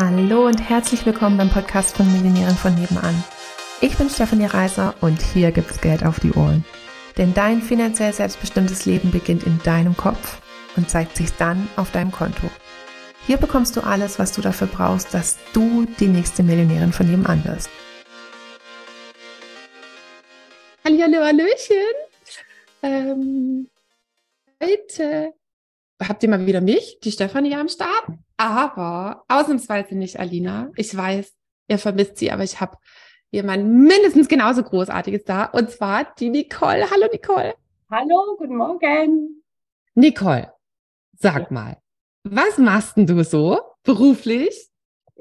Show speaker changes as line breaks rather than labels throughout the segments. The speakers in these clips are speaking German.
Hallo und herzlich willkommen beim Podcast von Millionären von nebenan. Ich bin Stefanie Reiser und hier gibt's Geld auf die Ohren. Denn dein finanziell selbstbestimmtes Leben beginnt in deinem Kopf und zeigt sich dann auf deinem Konto. Hier bekommst du alles, was du dafür brauchst, dass du die nächste Millionärin von nebenan wirst.
Hallihallo, Hallöchen. Ähm, heute habt ihr mal wieder mich, die Stefanie am Start, aber ausnahmsweise nicht Alina. Ich weiß, ihr vermisst sie, aber ich habe jemand mindestens genauso Großartiges da und zwar die Nicole. Hallo Nicole.
Hallo, guten Morgen.
Nicole, sag mal, was machst denn du so beruflich?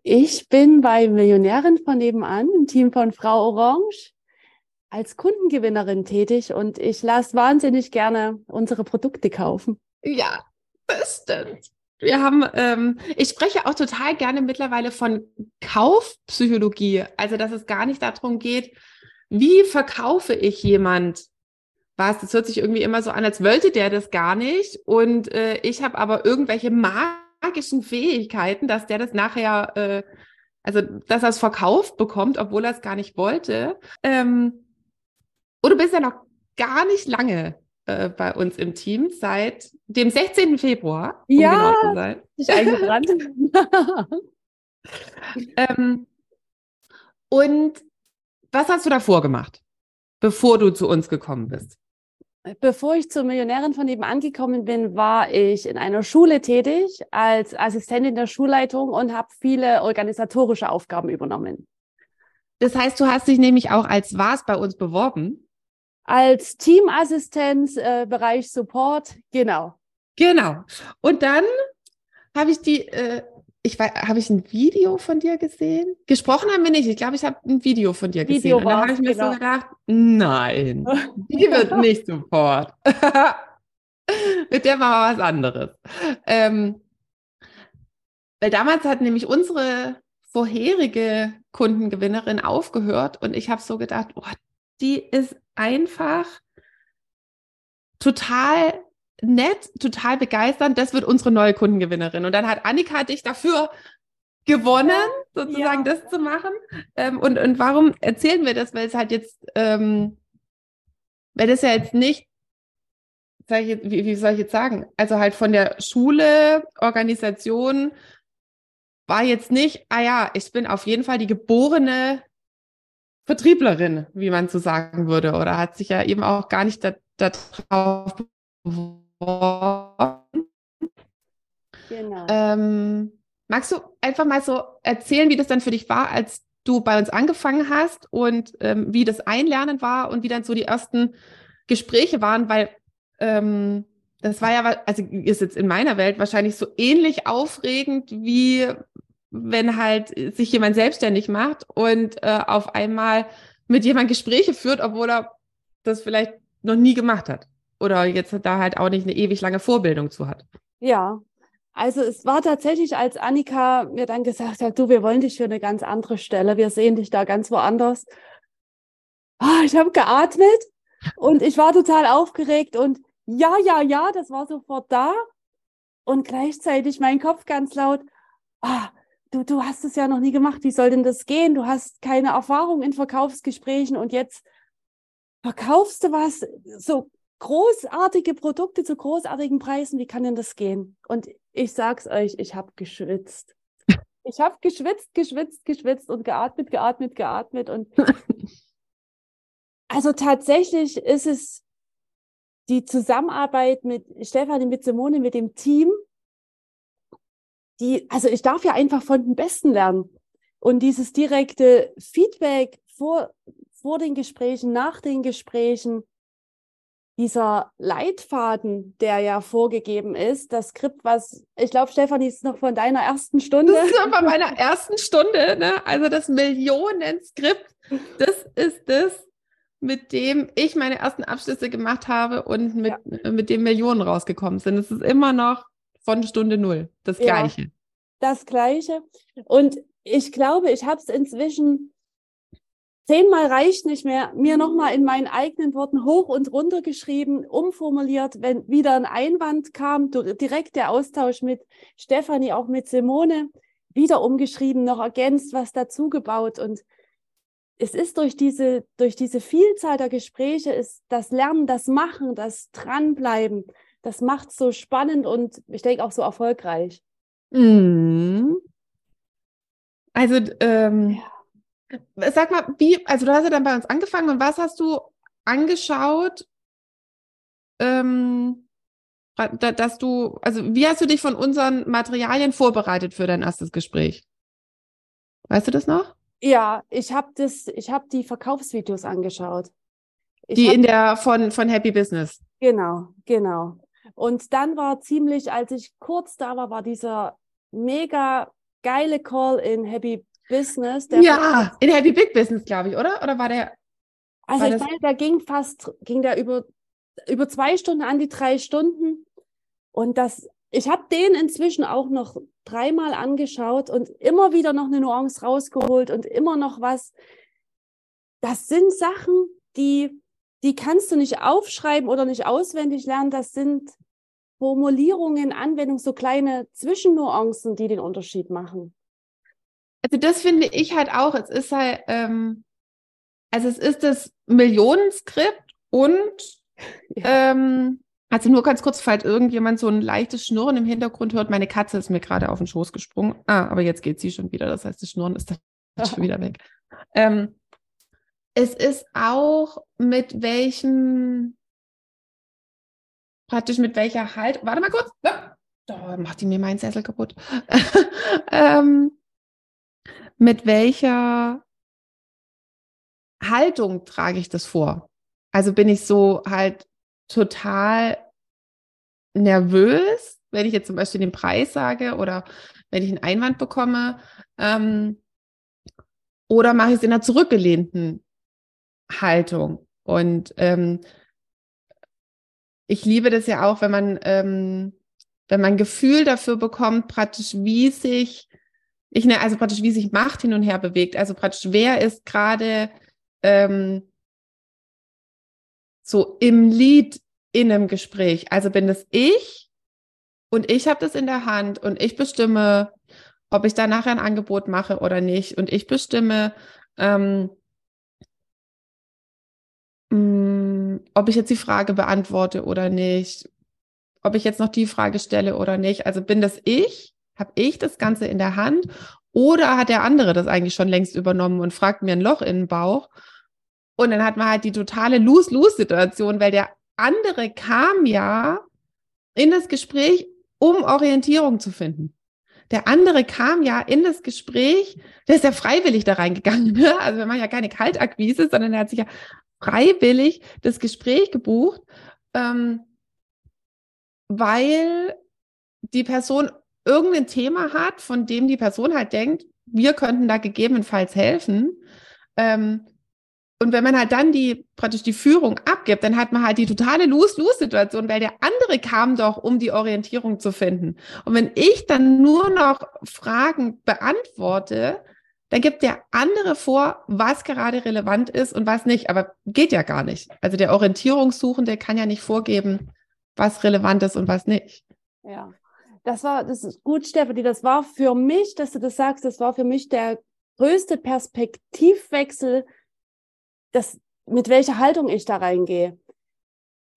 Ich bin bei Millionären von nebenan im Team von Frau Orange als Kundengewinnerin tätig und ich lasse wahnsinnig gerne unsere Produkte kaufen.
Ja, das stimmt. Wir haben, ähm, ich spreche auch total gerne mittlerweile von Kaufpsychologie. Also, dass es gar nicht darum geht, wie verkaufe ich jemand was? Das hört sich irgendwie immer so an, als wollte der das gar nicht. Und äh, ich habe aber irgendwelche magischen Fähigkeiten, dass der das nachher, äh, also dass er es verkauft bekommt, obwohl er es gar nicht wollte. Ähm, und du bist ja noch gar nicht lange äh, bei uns im Team seit dem 16. Februar.
Um ja, genau zu sein. ich eingebrannt.
ähm, und was hast du davor gemacht, bevor du zu uns gekommen bist?
Bevor ich zur Millionärin von nebenan gekommen bin, war ich in einer Schule tätig als Assistentin der Schulleitung und habe viele organisatorische Aufgaben übernommen.
Das heißt, du hast dich nämlich auch als was bei uns beworben?
Als Teamassistenz, äh, Bereich Support, genau.
Genau. Und dann habe ich die, äh, ich habe ich ein Video von dir gesehen? Gesprochen haben wir nicht. Ich glaube, ich habe ein Video von dir gesehen. Video Und dann habe ich mir genau. so gedacht, nein, die wird nicht sofort. Mit der machen wir was anderes. Ähm, weil damals hat nämlich unsere vorherige Kundengewinnerin aufgehört und ich habe so gedacht, oh, die ist einfach total nett, total begeisternd. Das wird unsere neue Kundengewinnerin. Und dann hat Annika dich dafür gewonnen, sozusagen ja. das zu machen. Ähm, und, und warum erzählen wir das? Weil es halt jetzt, ähm, weil das ja jetzt nicht, sag ich jetzt, wie, wie soll ich jetzt sagen? Also halt von der Schule, Organisation war jetzt nicht, ah ja, ich bin auf jeden Fall die geborene Vertrieblerin, wie man so sagen würde, oder hat sich ja eben auch gar nicht darauf beworben. Genau. Ähm, magst du einfach mal so erzählen, wie das dann für dich war, als du bei uns angefangen hast und ähm, wie das Einlernen war und wie dann so die ersten Gespräche waren, weil ähm, das war ja, also ist jetzt in meiner Welt wahrscheinlich so ähnlich aufregend wie wenn halt sich jemand selbstständig macht und äh, auf einmal mit jemand Gespräche führt, obwohl er das vielleicht noch nie gemacht hat oder jetzt da halt auch nicht eine ewig lange Vorbildung zu hat.
Ja, also es war tatsächlich, als Annika mir dann gesagt hat, du, wir wollen dich für eine ganz andere Stelle, wir sehen dich da ganz woanders. Oh, ich habe geatmet und ich war total aufgeregt und ja, ja, ja, das war sofort da und gleichzeitig mein Kopf ganz laut, ah, du, du hast es ja noch nie gemacht, wie soll denn das gehen? Du hast keine Erfahrung in Verkaufsgesprächen und jetzt verkaufst du was, so großartige Produkte zu großartigen Preisen, wie kann denn das gehen? Und ich sag's euch, ich habe geschwitzt. Ich habe geschwitzt, geschwitzt, geschwitzt und geatmet, geatmet, geatmet und also tatsächlich ist es die Zusammenarbeit mit Stefanie, mit Simone, mit dem Team, die, also ich darf ja einfach von den Besten lernen. Und dieses direkte Feedback vor, vor den Gesprächen, nach den Gesprächen, dieser Leitfaden, der ja vorgegeben ist, das Skript, was, ich glaube, Stefanie, ist noch von deiner ersten Stunde.
Das ist von meiner ersten Stunde, ne? Also das Millionenskript, das ist das, mit dem ich meine ersten Abschlüsse gemacht habe und mit, ja. mit dem Millionen rausgekommen sind. Es ist immer noch von Stunde null. Das Gleiche. Ja,
das Gleiche. Und ich glaube, ich habe es inzwischen zehnmal reicht nicht mehr, mir nochmal in meinen eigenen Worten hoch und runter geschrieben, umformuliert, wenn wieder ein Einwand kam, direkt der Austausch mit Stefanie, auch mit Simone. wieder umgeschrieben, noch ergänzt, was dazugebaut und es ist durch diese, durch diese Vielzahl der Gespräche, ist das Lernen, das Machen, das Dranbleiben, das macht so spannend und ich denke auch so erfolgreich.
Mhm. Also, ähm, ja. sag mal, wie, also du hast ja dann bei uns angefangen und was hast du angeschaut, ähm, dass du, also wie hast du dich von unseren Materialien vorbereitet für dein erstes Gespräch? Weißt du das noch?
Ja, ich habe das, ich habe die Verkaufsvideos angeschaut.
Ich die in der von, von Happy Business.
Genau, genau. Und dann war ziemlich, als ich kurz da war, war dieser mega geile Call in Happy Business.
ja, in Happy Big Business, glaube ich, oder? Oder war der?
Also war ich meine, da ging fast, ging der über, über zwei Stunden an die drei Stunden. Und das, ich habe den inzwischen auch noch dreimal angeschaut und immer wieder noch eine Nuance rausgeholt und immer noch was. Das sind Sachen, die, die kannst du nicht aufschreiben oder nicht auswendig lernen. Das sind Formulierungen, Anwendungen, so kleine Zwischennuancen, die den Unterschied machen.
Also das finde ich halt auch. Es ist halt, ähm, also es ist das Millionenskript und ja. ähm, also nur ganz kurz, falls irgendjemand so ein leichtes Schnurren im Hintergrund hört. Meine Katze ist mir gerade auf den Schoß gesprungen. Ah, aber jetzt geht sie schon wieder. Das heißt, das Schnurren ist dann schon wieder weg. Ähm, es ist auch mit welchem, praktisch mit welcher Halt. Warte mal kurz. Da macht die mir meinen Sessel kaputt. ähm, mit welcher Haltung trage ich das vor? Also bin ich so halt total nervös, wenn ich jetzt zum Beispiel den Preis sage oder wenn ich einen Einwand bekomme? Ähm, oder mache ich es in einer zurückgelehnten Haltung? Und ähm, ich liebe das ja auch, wenn man, ähm, wenn man Gefühl dafür bekommt, praktisch, wie sich, ich ne, also praktisch, wie sich Macht hin und her bewegt. Also praktisch, wer ist gerade ähm, so im Lied in einem Gespräch. Also bin das ich und ich habe das in der Hand und ich bestimme, ob ich da nachher ein Angebot mache oder nicht. Und ich bestimme, ähm, mh, mm, ob ich jetzt die Frage beantworte oder nicht, ob ich jetzt noch die Frage stelle oder nicht. Also bin das ich, habe ich das Ganze in der Hand oder hat der andere das eigentlich schon längst übernommen und fragt mir ein Loch in den Bauch? Und dann hat man halt die totale Lose-Lose-Situation, weil der andere kam ja in das Gespräch, um Orientierung zu finden. Der andere kam ja in das Gespräch, der ist ja freiwillig da reingegangen. Ne? Also wir machen ja keine Kaltakquise, sondern er hat sich ja freiwillig das Gespräch gebucht, ähm, weil die Person irgendein Thema hat, von dem die Person halt denkt, wir könnten da gegebenenfalls helfen. Ähm, und wenn man halt dann die praktisch die Führung abgibt, dann hat man halt die totale Lose-Lose-Situation, weil der andere kam doch, um die Orientierung zu finden. Und wenn ich dann nur noch Fragen beantworte, dann gibt der andere vor, was gerade relevant ist und was nicht. Aber geht ja gar nicht. Also der Orientierungssuchende kann ja nicht vorgeben, was relevant ist und was nicht.
Ja, das war, das ist gut, Stefanie. Das war für mich, dass du das sagst, das war für mich der größte Perspektivwechsel, das, mit welcher Haltung ich da reingehe.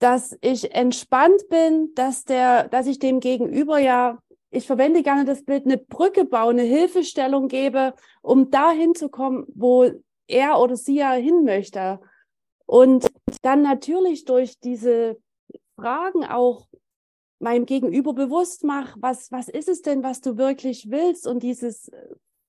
Dass ich entspannt bin, dass der, dass ich dem Gegenüber ja, ich verwende gerne das Bild, eine Brücke baue, eine Hilfestellung gebe, um dahin zu kommen, wo er oder sie ja hin möchte. Und dann natürlich durch diese Fragen auch meinem Gegenüber bewusst mache, was, was ist es denn, was du wirklich willst und dieses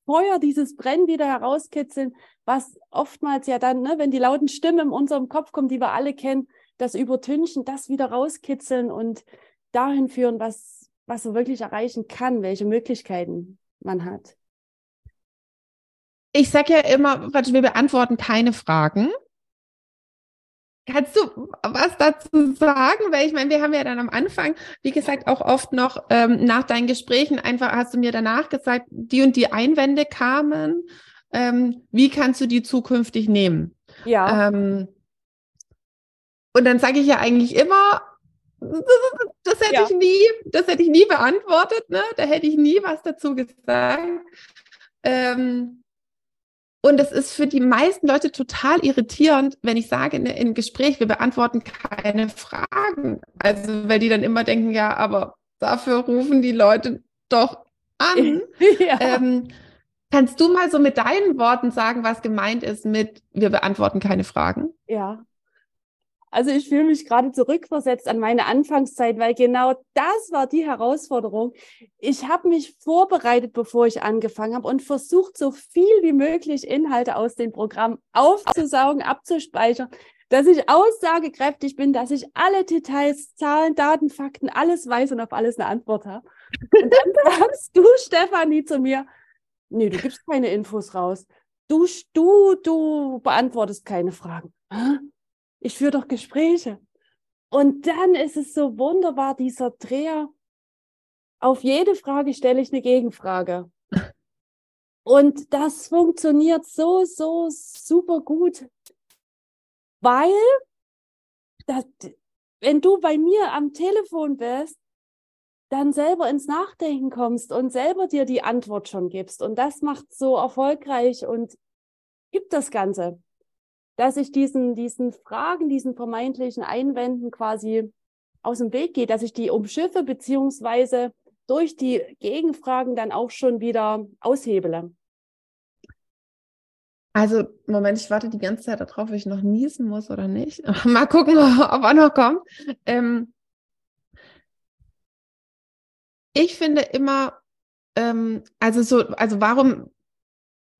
Feuer, dieses Brennen wieder herauskitzeln, was oftmals ja dann, ne, wenn die lauten Stimmen in unserem Kopf kommen, die wir alle kennen, das Übertünchen, das wieder rauskitzeln und dahin führen, was, was er wirklich erreichen kann, welche Möglichkeiten man hat.
Ich sage ja immer, wir beantworten keine Fragen. Kannst du was dazu sagen? Weil ich meine, wir haben ja dann am Anfang, wie gesagt, auch oft noch ähm, nach deinen Gesprächen einfach hast du mir danach gesagt, die und die Einwände kamen. Ähm, wie kannst du die zukünftig nehmen?
Ja.
Ähm, und dann sage ich ja eigentlich immer, das hätte ja. ich nie, das hätte ich nie beantwortet, ne? Da hätte ich nie was dazu gesagt. Ähm, und es ist für die meisten Leute total irritierend, wenn ich sage in einem Gespräch, wir beantworten keine Fragen. Also, weil die dann immer denken, ja, aber dafür rufen die Leute doch an. ja. ähm, kannst du mal so mit deinen Worten sagen, was gemeint ist mit, wir beantworten keine Fragen?
Ja, also ich fühle mich gerade zurückversetzt an meine Anfangszeit, weil genau das war die Herausforderung. Ich habe mich vorbereitet, bevor ich angefangen habe und versucht, so viel wie möglich Inhalte aus dem Programm aufzusaugen, abzuspeichern, dass ich aussagekräftig bin, dass ich alle Details, Zahlen, Daten, Fakten, alles weiß und auf alles eine Antwort habe. Und dann sagst du, Stefanie, zu mir, nee, du gibst keine Infos raus. Du, du, du beantwortest keine Fragen. Ich führe doch Gespräche. Und dann ist es so wunderbar, dieser Dreher. Auf jede Frage stelle ich eine Gegenfrage. Und das funktioniert so, so super gut, weil das, wenn du bei mir am Telefon bist, dann selber ins Nachdenken kommst und selber dir die Antwort schon gibst. Und das macht so erfolgreich und gibt das Ganze dass ich diesen, diesen Fragen, diesen vermeintlichen Einwänden quasi aus dem Weg gehe, dass ich die umschiffe, beziehungsweise durch die Gegenfragen dann auch schon wieder aushebele.
Also, Moment, ich warte die ganze Zeit darauf, ob ich noch niesen muss oder nicht. Mal gucken, ob er noch kommt. Ähm, ich finde immer, ähm, also so, also warum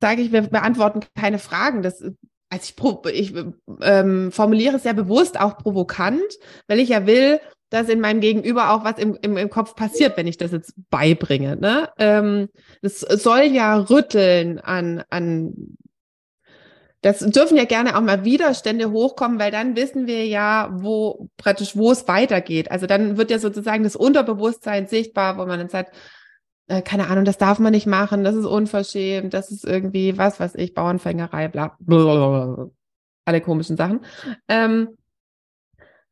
sage ich, wir beantworten keine Fragen? Das also ich, ich ähm, formuliere es ja bewusst auch provokant, weil ich ja will, dass in meinem Gegenüber auch was im, im, im Kopf passiert, wenn ich das jetzt beibringe. Ne? Ähm, das soll ja rütteln an, an das dürfen ja gerne auch mal Widerstände hochkommen, weil dann wissen wir ja, wo praktisch, wo es weitergeht. Also dann wird ja sozusagen das Unterbewusstsein sichtbar, wo man dann sagt, äh, keine Ahnung, das darf man nicht machen, das ist unverschämt, das ist irgendwie, was weiß ich, Bauernfängerei, bla, bla, alle komischen Sachen. Ähm,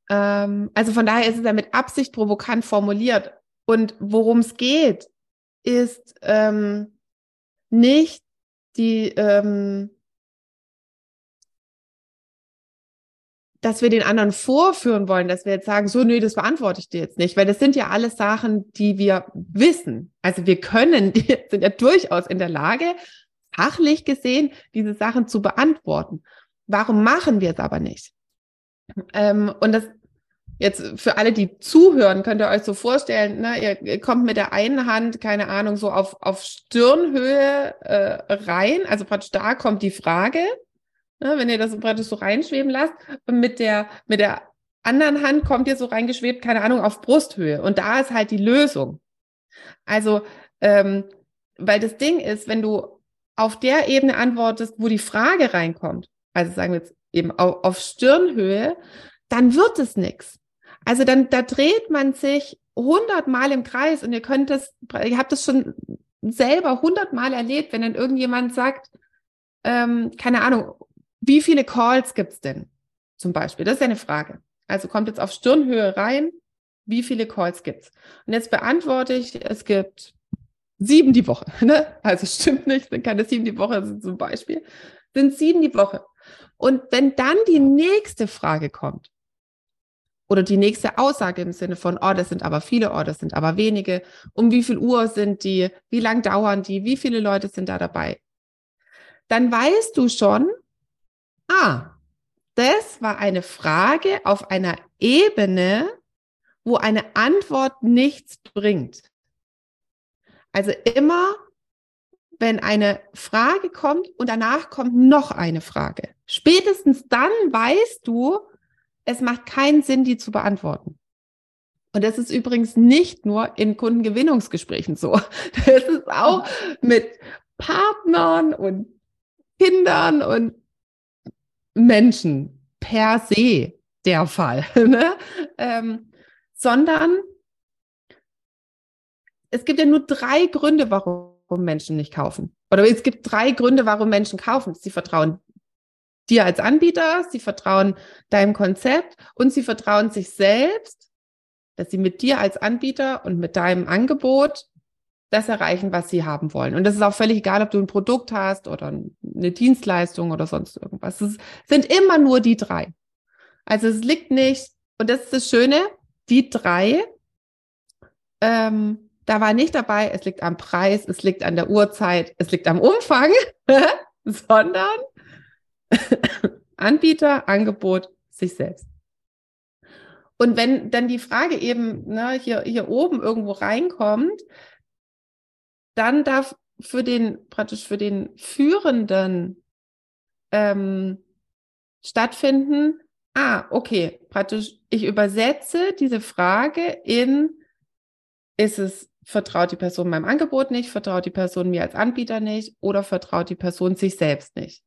ähm, also von daher ist es ja mit Absicht provokant formuliert. Und worum es geht, ist ähm, nicht die, ähm, dass wir den anderen vorführen wollen, dass wir jetzt sagen, so, nö, das beantworte ich dir jetzt nicht, weil das sind ja alles Sachen, die wir wissen. Also wir können, die sind ja durchaus in der Lage, fachlich gesehen, diese Sachen zu beantworten. Warum machen wir es aber nicht? Ähm, und das jetzt für alle, die zuhören, könnt ihr euch so vorstellen, ne, ihr, ihr kommt mit der einen Hand, keine Ahnung, so auf, auf Stirnhöhe äh, rein, also praktisch da kommt die Frage Ne, wenn ihr das praktisch so reinschweben lasst. Und mit der, mit der anderen Hand kommt ihr so reingeschwebt, keine Ahnung, auf Brusthöhe. Und da ist halt die Lösung. Also, ähm, weil das Ding ist, wenn du auf der Ebene antwortest, wo die Frage reinkommt, also sagen wir jetzt eben auf, auf Stirnhöhe, dann wird es nichts. Also dann, da dreht man sich hundertmal im Kreis und ihr könnt das, ihr habt das schon selber hundertmal erlebt, wenn dann irgendjemand sagt, ähm, keine Ahnung, wie viele Calls gibt es denn zum Beispiel? Das ist eine Frage. Also kommt jetzt auf Stirnhöhe rein, wie viele Calls gibt es? Und jetzt beantworte ich, es gibt sieben die Woche. Ne? Also stimmt nicht, sind keine sieben die Woche zum Beispiel. Sind sieben die Woche. Und wenn dann die nächste Frage kommt, oder die nächste Aussage im Sinne von, oh, das sind aber viele, oh, das sind aber wenige, um wie viel Uhr sind die, wie lang dauern die, wie viele Leute sind da dabei, dann weißt du schon, Ah, das war eine Frage auf einer Ebene, wo eine Antwort nichts bringt. Also immer, wenn eine Frage kommt und danach kommt noch eine Frage. Spätestens dann weißt du, es macht keinen Sinn, die zu beantworten. Und das ist übrigens nicht nur in Kundengewinnungsgesprächen so. Das ist auch mit Partnern und Kindern und Menschen per se der Fall, ne? ähm, sondern es gibt ja nur drei Gründe, warum Menschen nicht kaufen. Oder es gibt drei Gründe, warum Menschen kaufen. Sie vertrauen dir als Anbieter, sie vertrauen deinem Konzept und sie vertrauen sich selbst dass sie mit dir als Anbieter und mit deinem Angebot das erreichen, was sie haben wollen. Und das ist auch völlig egal, ob du ein Produkt hast oder eine Dienstleistung oder sonst irgendwas. Es sind immer nur die drei. Also es liegt nicht, und das ist das Schöne, die drei, ähm, da war nicht dabei, es liegt am Preis, es liegt an der Uhrzeit, es liegt am Umfang, sondern Anbieter, Angebot, sich selbst. Und wenn dann die Frage eben ne, hier, hier oben irgendwo reinkommt, dann darf für den, praktisch für den Führenden ähm, stattfinden, ah, okay, praktisch, ich übersetze diese Frage in, ist es, vertraut die Person meinem Angebot nicht, vertraut die Person mir als Anbieter nicht oder vertraut die Person sich selbst nicht?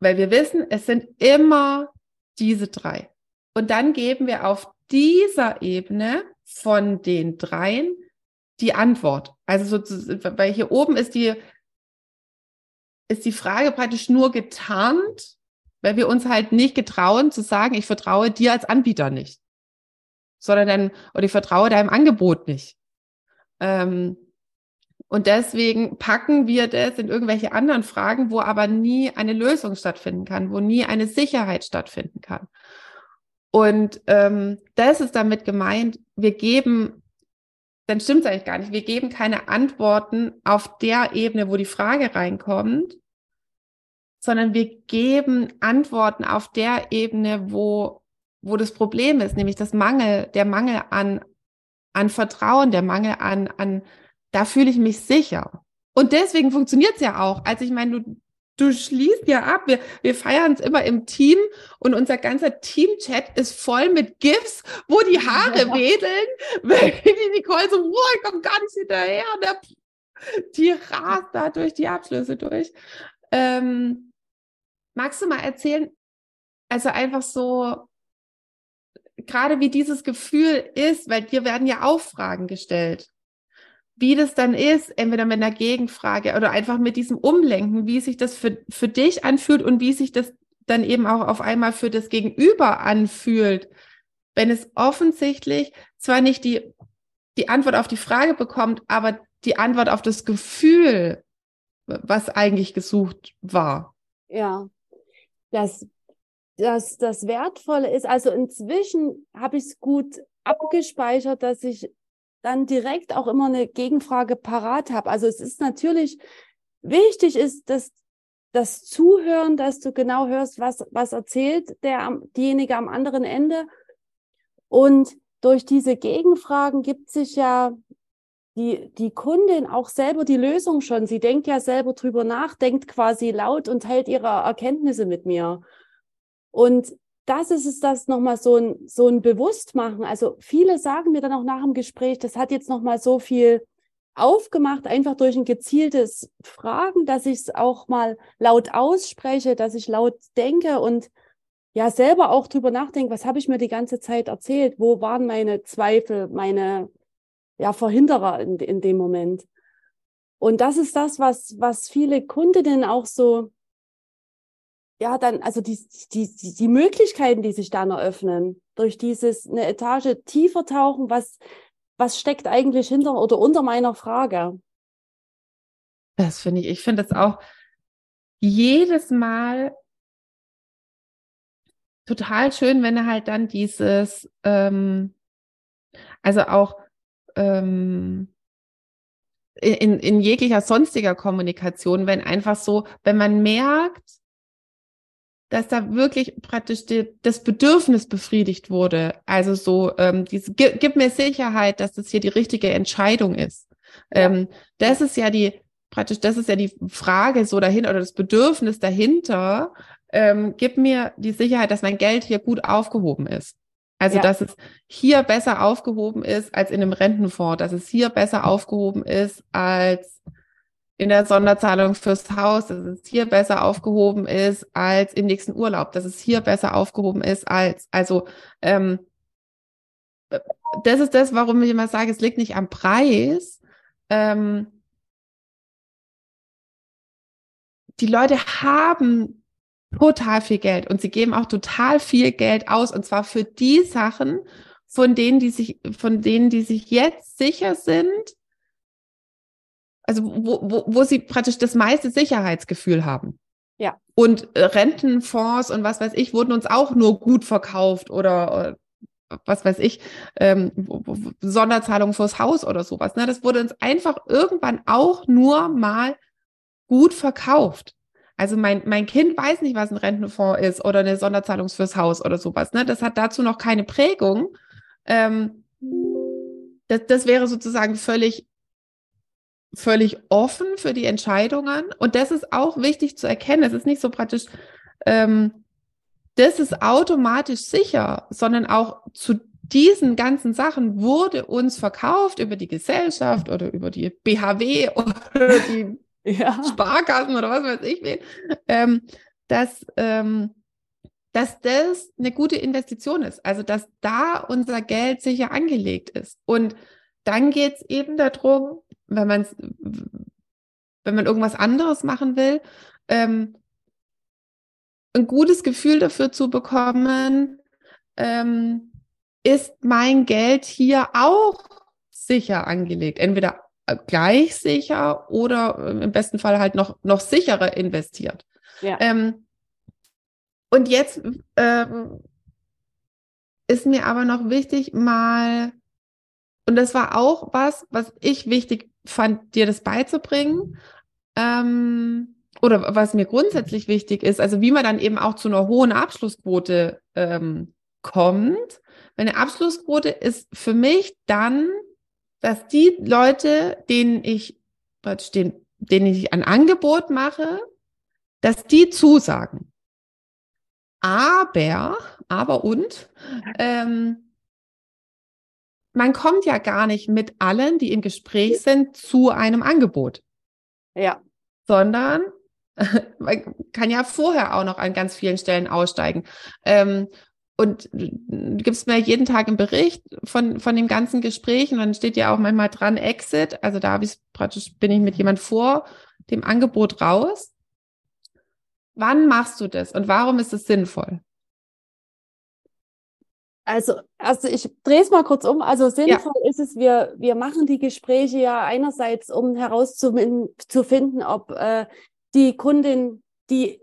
Weil wir wissen, es sind immer diese drei. Und dann geben wir auf dieser Ebene von den dreien die Antwort. Also so, weil hier oben ist die, ist die Frage praktisch nur getarnt, weil wir uns halt nicht getrauen zu sagen, ich vertraue dir als Anbieter nicht, sondern dann, oder ich vertraue deinem Angebot nicht. Ähm, und deswegen packen wir das in irgendwelche anderen Fragen, wo aber nie eine Lösung stattfinden kann, wo nie eine Sicherheit stattfinden kann. Und ähm, das ist damit gemeint, wir geben dann stimmt es eigentlich gar nicht. Wir geben keine Antworten auf der Ebene, wo die Frage reinkommt, sondern wir geben Antworten auf der Ebene, wo, wo das Problem ist, nämlich das Mangel, der Mangel an, an Vertrauen, der Mangel an, an, da fühle ich mich sicher. Und deswegen funktioniert es ja auch. Also ich meine, du, du schließt ja ab. Wir, wir feiern es immer im Team und unser ganzer Team-Chat ist voll mit GIFs, wo die Haare ja. wedeln, weil die Nicole so, boah, ich komme gar nicht hinterher. Der, die rast da durch die Abschlüsse durch. Ähm, magst du mal erzählen, also einfach so, gerade wie dieses Gefühl ist, weil dir werden ja auch Fragen gestellt wie das dann ist, entweder mit einer Gegenfrage oder einfach mit diesem Umlenken, wie sich das für, für dich anfühlt und wie sich das dann eben auch auf einmal für das Gegenüber anfühlt, wenn es offensichtlich zwar nicht die, die Antwort auf die Frage bekommt, aber die Antwort auf das Gefühl, was eigentlich gesucht war.
Ja, das, das, das Wertvolle ist, also inzwischen habe ich es gut abgespeichert, dass ich dann direkt auch immer eine Gegenfrage parat habe. Also es ist natürlich wichtig ist, dass das Zuhören, dass du genau hörst, was, was erzählt der, diejenige am anderen Ende. Und durch diese Gegenfragen gibt sich ja die, die Kundin auch selber die Lösung schon. Sie denkt ja selber drüber nach, denkt quasi laut und teilt ihre Erkenntnisse mit mir. Und das ist es, das nochmal so ein, so ein Bewusstmachen. Also viele sagen mir dann auch nach dem Gespräch, das hat jetzt nochmal so viel aufgemacht, einfach durch ein gezieltes Fragen, dass ich es auch mal laut ausspreche, dass ich laut denke und ja selber auch drüber nachdenke, was habe ich mir die ganze Zeit erzählt, wo waren meine Zweifel, meine ja, Verhinderer in, in dem Moment. Und das ist das, was, was viele Kundinnen auch so ja, dann, also die, die, die, die Möglichkeiten, die sich dann eröffnen, durch dieses eine Etage tiefer tauchen, was, was steckt eigentlich hinter oder unter meiner Frage?
Das finde ich, ich finde das auch jedes Mal total schön, wenn er halt dann dieses, ähm, also auch ähm, in, in jeglicher sonstiger Kommunikation, wenn einfach so, wenn man merkt, dass da wirklich praktisch die, das Bedürfnis befriedigt wurde. Also so, ähm, diese, gib, gib, mir Sicherheit, dass das hier die richtige Entscheidung ist. Ja. Ähm, das ist ja die, praktisch, das ist ja die Frage so dahinter oder das Bedürfnis dahinter. Ähm, gib mir die Sicherheit, dass mein Geld hier gut aufgehoben ist. Also, ja. dass es hier besser aufgehoben ist als in einem Rentenfonds, dass es hier besser aufgehoben ist als in der Sonderzahlung fürs Haus, dass es hier besser aufgehoben ist als im nächsten Urlaub, dass es hier besser aufgehoben ist als, also ähm, das ist das, warum ich immer sage, es liegt nicht am Preis. Ähm, die Leute haben total viel Geld und sie geben auch total viel Geld aus und zwar für die Sachen, von denen, die sich, von denen, die sich jetzt sicher sind, also wo, wo, wo sie praktisch das meiste Sicherheitsgefühl haben.
Ja.
Und äh, Rentenfonds und was weiß ich wurden uns auch nur gut verkauft oder, äh, was weiß ich, ähm, Sonderzahlungen fürs Haus oder sowas. Ne? Das wurde uns einfach irgendwann auch nur mal gut verkauft. Also mein, mein Kind weiß nicht, was ein Rentenfonds ist oder eine Sonderzahlung fürs Haus oder sowas. Ne? Das hat dazu noch keine Prägung. Ähm, das, das wäre sozusagen völlig völlig offen für die Entscheidungen. Und das ist auch wichtig zu erkennen. Es ist nicht so praktisch, ähm, das ist automatisch sicher, sondern auch zu diesen ganzen Sachen wurde uns verkauft über die Gesellschaft oder über die BHW oder die ja. Sparkassen oder was weiß ich wen, ähm, dass, ähm, dass das eine gute Investition ist. Also dass da unser Geld sicher angelegt ist. Und dann geht es eben darum, wenn man wenn man irgendwas anderes machen will, ähm, ein gutes Gefühl dafür zu bekommen, ähm, ist mein Geld hier auch sicher angelegt. Entweder gleich sicher oder im besten Fall halt noch, noch sicherer investiert. Ja. Ähm, und jetzt ähm, ist mir aber noch wichtig, mal, und das war auch was, was ich wichtig fand, dir das beizubringen. Ähm, oder was mir grundsätzlich wichtig ist, also wie man dann eben auch zu einer hohen Abschlussquote ähm, kommt. Eine Abschlussquote ist für mich dann, dass die Leute, denen ich, den, denen ich ein Angebot mache, dass die zusagen. Aber, aber und, ähm, man kommt ja gar nicht mit allen, die im Gespräch sind, zu einem Angebot.
Ja.
Sondern man kann ja vorher auch noch an ganz vielen Stellen aussteigen. Ähm, und du gibst mir jeden Tag einen Bericht von, von dem ganzen Gespräch und dann steht ja auch manchmal dran Exit. Also da ich praktisch, bin ich mit jemand vor dem Angebot raus. Wann machst du das und warum ist es sinnvoll?
Also, also ich drehe es mal kurz um. Also sinnvoll ja. ist es, wir, wir machen die Gespräche ja einerseits, um herauszufinden, ob äh, die Kundin, die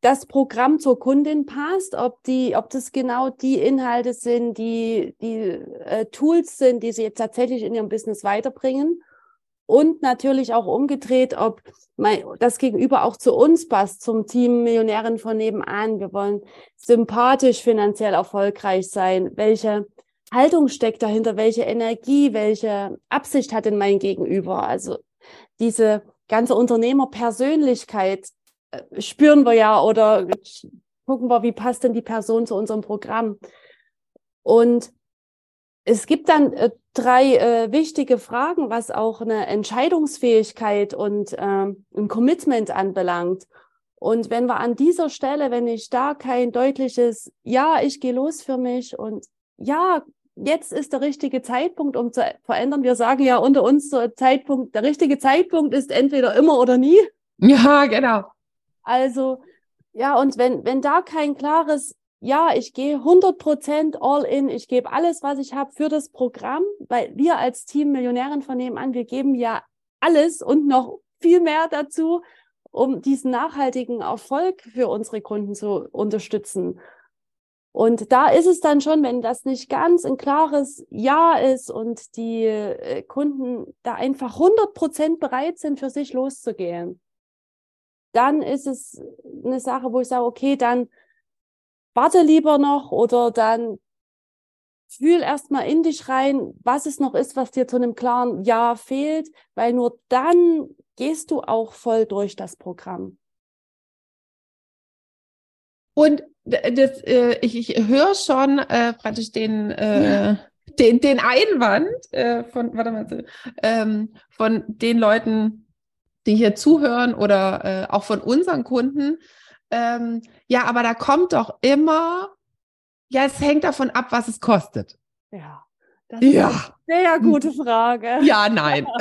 das Programm zur Kundin passt, ob die, ob das genau die Inhalte sind, die, die äh, Tools sind, die sie jetzt tatsächlich in ihrem Business weiterbringen und natürlich auch umgedreht, ob das Gegenüber auch zu uns passt, zum Team Millionärin von nebenan. Wir wollen sympathisch finanziell erfolgreich sein. Welche Haltung steckt dahinter? Welche Energie? Welche Absicht hat denn mein Gegenüber? Also diese ganze Unternehmerpersönlichkeit äh, spüren wir ja oder gucken wir, wie passt denn die Person zu unserem Programm? Und es gibt dann äh, drei äh, wichtige Fragen, was auch eine Entscheidungsfähigkeit und äh, ein Commitment anbelangt. Und wenn wir an dieser Stelle, wenn ich da kein deutliches Ja, ich gehe los für mich und ja, jetzt ist der richtige Zeitpunkt, um zu verändern. Wir sagen ja unter uns so Zeitpunkt, der richtige Zeitpunkt ist entweder immer oder nie.
Ja, genau.
Also, ja, und wenn, wenn da kein klares ja, ich gehe 100% all in, ich gebe alles, was ich habe für das Programm, weil wir als Team Millionären von nebenan, wir geben ja alles und noch viel mehr dazu, um diesen nachhaltigen Erfolg für unsere Kunden zu unterstützen. Und da ist es dann schon, wenn das nicht ganz ein klares Ja ist und die äh, Kunden da einfach 100% bereit sind, für sich loszugehen, dann ist es eine Sache, wo ich sage, okay, dann warte lieber noch oder dann fühl erstmal in dich rein, was es noch ist, was dir zu einem klaren Ja fehlt, weil nur dann gehst du auch voll durch das Programm.
Und das, äh, ich, ich höre schon äh, praktisch den, äh, den, den Einwand äh, von, warte mal, ähm, von den Leuten, die hier zuhören oder äh, auch von unseren Kunden, ähm, ja, aber da kommt doch immer, ja, es hängt davon ab, was es kostet.
Ja, das ist ja. eine sehr gute Frage.
Ja, nein.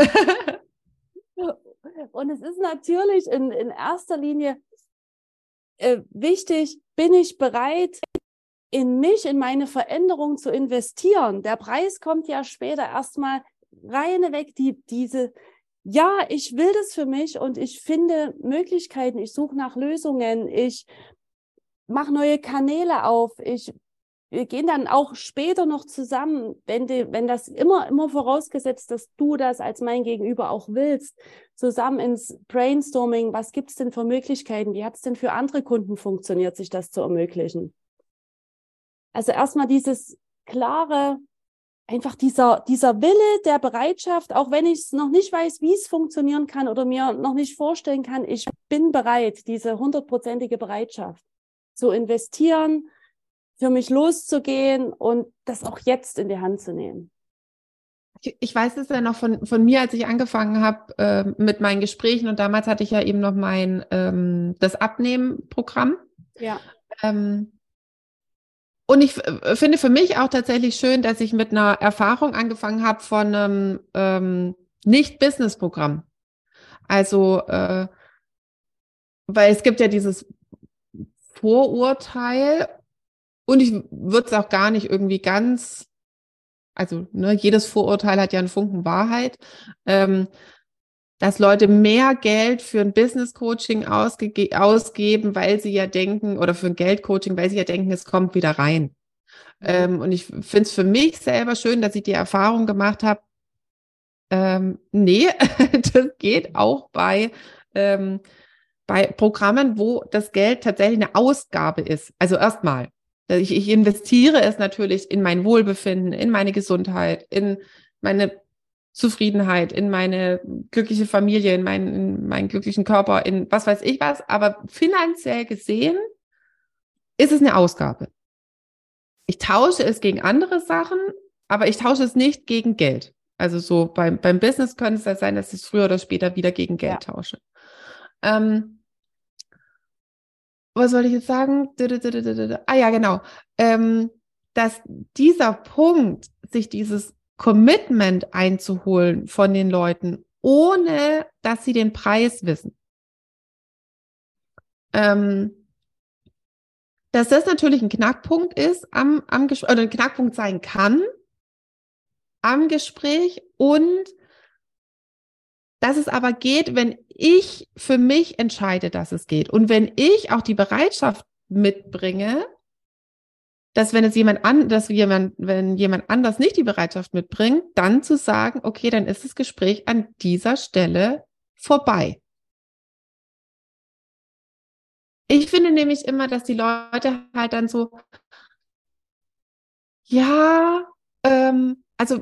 Und es ist natürlich in, in erster Linie äh, wichtig, bin ich bereit, in mich, in meine Veränderung zu investieren. Der Preis kommt ja später erstmal reine weg, die, diese, ja, ich will das für mich und ich finde Möglichkeiten, ich suche nach Lösungen, ich mache neue Kanäle auf, ich wir gehen dann auch später noch zusammen, wenn, die, wenn das immer, immer vorausgesetzt, dass du das als mein Gegenüber auch willst, zusammen ins Brainstorming, was gibt es denn für Möglichkeiten, wie hat es denn für andere Kunden funktioniert, sich das zu ermöglichen. Also erstmal dieses klare, einfach dieser, dieser Wille der Bereitschaft, auch wenn ich noch nicht weiß, wie es funktionieren kann oder mir noch nicht vorstellen kann, ich bin bereit, diese hundertprozentige Bereitschaft zu investieren, für mich loszugehen und das auch jetzt in die Hand zu nehmen.
Ich, ich weiß es ja noch von, von mir, als ich angefangen habe äh, mit meinen Gesprächen und damals hatte ich ja eben noch mein ähm, das Abnehmen-Programm.
Ja.
Ähm, und ich finde für mich auch tatsächlich schön, dass ich mit einer Erfahrung angefangen habe von einem ähm, Nicht-Business-Programm. Also, äh, weil es gibt ja dieses Vorurteil und ich würde es auch gar nicht irgendwie ganz, also ne, jedes Vorurteil hat ja einen Funken Wahrheit, ähm, dass Leute mehr Geld für ein Business Coaching ausgeben, weil sie ja denken, oder für ein Geldcoaching, weil sie ja denken, es kommt wieder rein. Mhm. Ähm, und ich finde es für mich selber schön, dass ich die Erfahrung gemacht habe, ähm, nee, das geht auch bei, ähm, bei Programmen, wo das Geld tatsächlich eine Ausgabe ist. Also erstmal, ich, ich investiere es natürlich in mein Wohlbefinden, in meine Gesundheit, in meine Zufriedenheit, in meine glückliche Familie, in meinen, in meinen glücklichen Körper, in was weiß ich was. Aber finanziell gesehen ist es eine Ausgabe. Ich tausche es gegen andere Sachen, aber ich tausche es nicht gegen Geld. Also so beim, beim Business könnte es ja sein, dass ich es früher oder später wieder gegen Geld ja. tausche. Ähm, was soll ich jetzt sagen? Ah ja, genau. Ähm, dass dieser Punkt, sich dieses Commitment einzuholen von den Leuten, ohne dass sie den Preis wissen. Ähm, dass das natürlich ein Knackpunkt ist am, am Gespräch, oder ein Knackpunkt sein kann am Gespräch und dass es aber geht, wenn ich für mich entscheide, dass es geht. Und wenn ich auch die Bereitschaft mitbringe, dass wenn es jemand an, dass jemand, wenn jemand anders nicht die Bereitschaft mitbringt, dann zu sagen, okay, dann ist das Gespräch an dieser Stelle vorbei. Ich finde nämlich immer, dass die Leute halt dann so, ja, ähm, also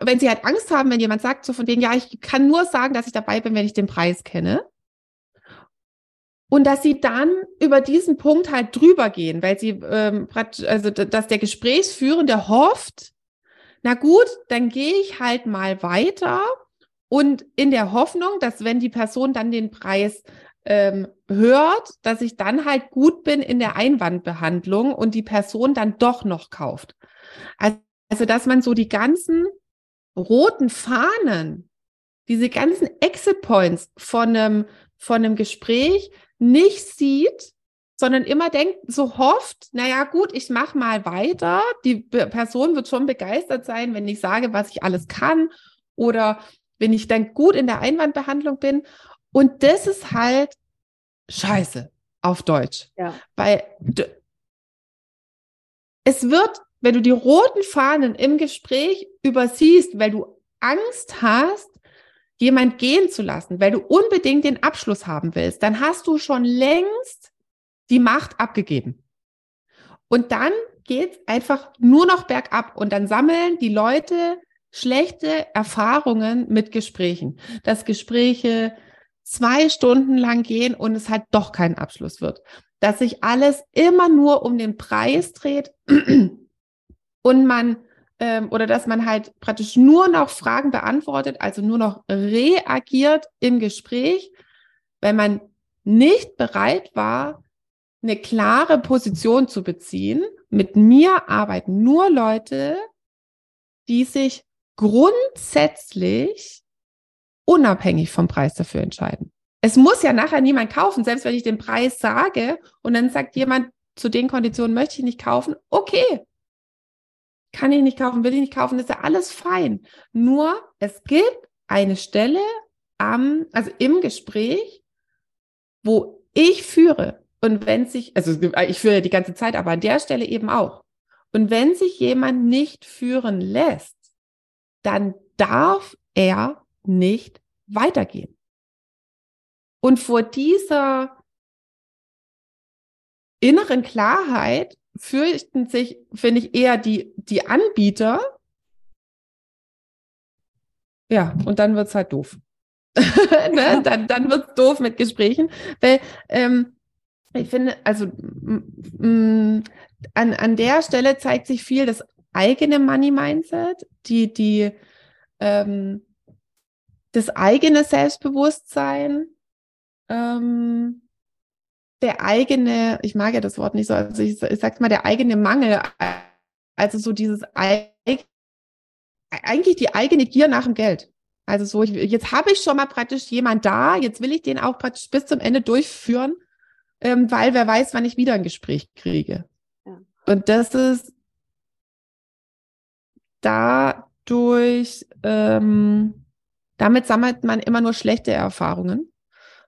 wenn sie halt Angst haben, wenn jemand sagt, so von denen, ja, ich kann nur sagen, dass ich dabei bin, wenn ich den Preis kenne. Und dass sie dann über diesen Punkt halt drüber gehen, weil sie ähm, also dass der Gesprächsführende hofft, na gut, dann gehe ich halt mal weiter und in der Hoffnung, dass wenn die Person dann den Preis ähm, hört, dass ich dann halt gut bin in der Einwandbehandlung und die Person dann doch noch kauft. Also, also dass man so die ganzen roten Fahnen, diese ganzen Exit Points von einem, von einem Gespräch nicht sieht, sondern immer denkt, so hofft, naja gut, ich mache mal weiter. Die Person wird schon begeistert sein, wenn ich sage, was ich alles kann oder wenn ich dann gut in der Einwandbehandlung bin. Und das ist halt scheiße auf Deutsch. Ja. Weil es wird wenn du die roten Fahnen im Gespräch übersiehst, weil du Angst hast, jemand gehen zu lassen, weil du unbedingt den Abschluss haben willst, dann hast du schon längst die Macht abgegeben. Und dann geht's einfach nur noch bergab und dann sammeln die Leute schlechte Erfahrungen mit Gesprächen, dass Gespräche zwei Stunden lang gehen und es halt doch kein Abschluss wird, dass sich alles immer nur um den Preis dreht und man ähm, oder dass man halt praktisch nur noch Fragen beantwortet, also nur noch reagiert im Gespräch, wenn man nicht bereit war, eine klare Position zu beziehen. Mit mir arbeiten nur Leute, die sich grundsätzlich unabhängig vom Preis dafür entscheiden. Es muss ja nachher niemand kaufen, selbst wenn ich den Preis sage und dann sagt jemand, zu den Konditionen möchte ich nicht kaufen, okay. Kann ich nicht kaufen, will ich nicht kaufen, ist ja alles fein. Nur es gibt eine Stelle am, also im Gespräch, wo ich führe. Und wenn sich, also ich führe die ganze Zeit, aber an der Stelle eben auch. Und wenn sich jemand nicht führen lässt, dann darf er nicht weitergehen. Und vor dieser inneren Klarheit fürchten sich, finde ich, eher die, die Anbieter. Ja, und dann wird's halt doof. ne? Dann, dann wird's doof mit Gesprächen, weil ähm, ich finde, also an, an der Stelle zeigt sich viel das eigene Money-Mindset, die, die, ähm, das eigene Selbstbewusstsein, ähm, der eigene, ich mag ja das Wort nicht so, also ich, ich sag's mal, der eigene Mangel, also so dieses eigentlich die eigene Gier nach dem Geld. Also so, ich, jetzt habe ich schon mal praktisch jemand da, jetzt will ich den auch praktisch bis zum Ende durchführen, ähm, weil wer weiß, wann ich wieder ein Gespräch kriege. Ja. Und das ist dadurch, ähm, damit sammelt man immer nur schlechte Erfahrungen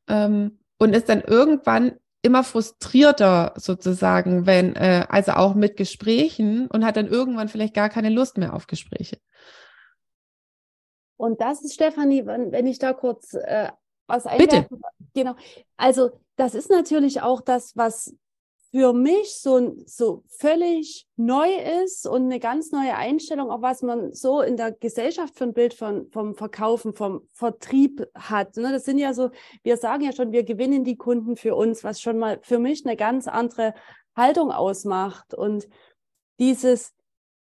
ähm, und ist dann irgendwann immer frustrierter sozusagen, wenn, äh, also auch mit Gesprächen und hat dann irgendwann vielleicht gar keine Lust mehr auf Gespräche.
Und das ist, Stefanie, wenn, wenn ich da kurz äh, was
einwerfen. Bitte.
Genau. Also, das ist natürlich auch das, was für mich so, so völlig neu ist und eine ganz neue Einstellung, auch was man so in der Gesellschaft für ein Bild von, vom Verkaufen, vom Vertrieb hat. Ne? Das sind ja so, wir sagen ja schon, wir gewinnen die Kunden für uns, was schon mal für mich eine ganz andere Haltung ausmacht. Und dieses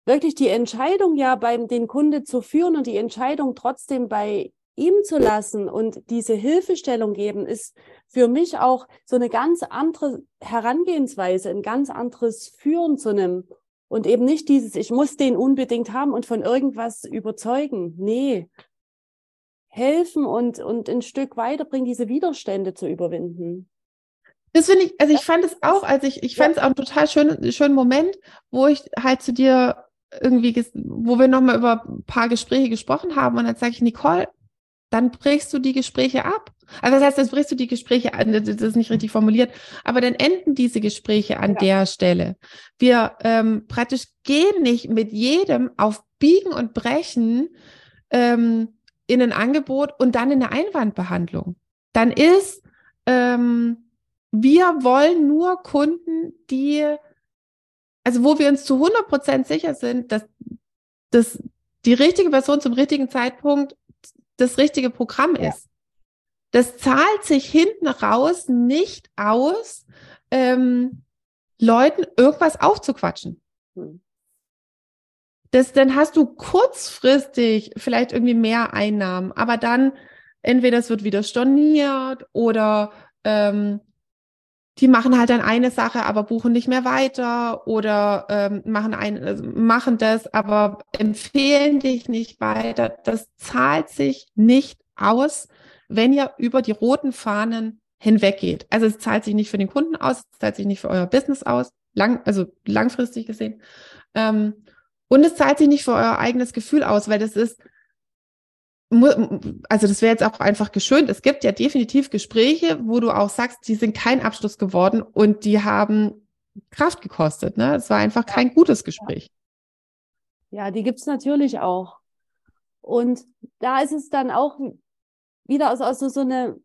wirklich die Entscheidung ja beim den Kunde zu führen und die Entscheidung trotzdem bei ihm zu lassen und diese Hilfestellung geben, ist für mich auch so eine ganz andere Herangehensweise, ein ganz anderes Führen zu einem und eben nicht dieses, ich muss den unbedingt haben und von irgendwas überzeugen. Nee. Helfen und, und ein Stück weiterbringen, diese Widerstände zu überwinden.
Das finde ich, also ich fand es auch, also ich, ich fand es auch einen total schönen, schönen Moment, wo ich halt zu dir irgendwie, wo wir nochmal über ein paar Gespräche gesprochen haben und dann sage ich, Nicole, dann brichst du die Gespräche ab. Also das heißt, dann brichst du die Gespräche an, das ist nicht richtig formuliert, aber dann enden diese Gespräche an ja. der Stelle. Wir ähm, praktisch gehen nicht mit jedem auf Biegen und Brechen ähm, in ein Angebot und dann in eine Einwandbehandlung. Dann ist, ähm, wir wollen nur Kunden, die, also wo wir uns zu 100 Prozent sicher sind, dass, dass die richtige Person zum richtigen Zeitpunkt das richtige Programm ja. ist. Das zahlt sich hinten raus nicht aus, ähm, Leuten irgendwas aufzuquatschen. Hm. Das, dann hast du kurzfristig vielleicht irgendwie mehr Einnahmen, aber dann entweder es wird wieder storniert oder ähm, die machen halt dann eine Sache, aber buchen nicht mehr weiter oder ähm, machen ein, also machen das, aber empfehlen dich nicht weiter. Das zahlt sich nicht aus, wenn ihr über die roten Fahnen hinweggeht. Also es zahlt sich nicht für den Kunden aus, es zahlt sich nicht für euer Business aus, lang, also langfristig gesehen. Ähm, und es zahlt sich nicht für euer eigenes Gefühl aus, weil das ist also das wäre jetzt auch einfach geschönt. Es gibt ja definitiv Gespräche, wo du auch sagst, die sind kein Abschluss geworden und die haben Kraft gekostet. Ne? Es war einfach kein gutes Gespräch.
Ja, die gibt's natürlich auch. Und da ist es dann auch wieder aus, aus so, so eine,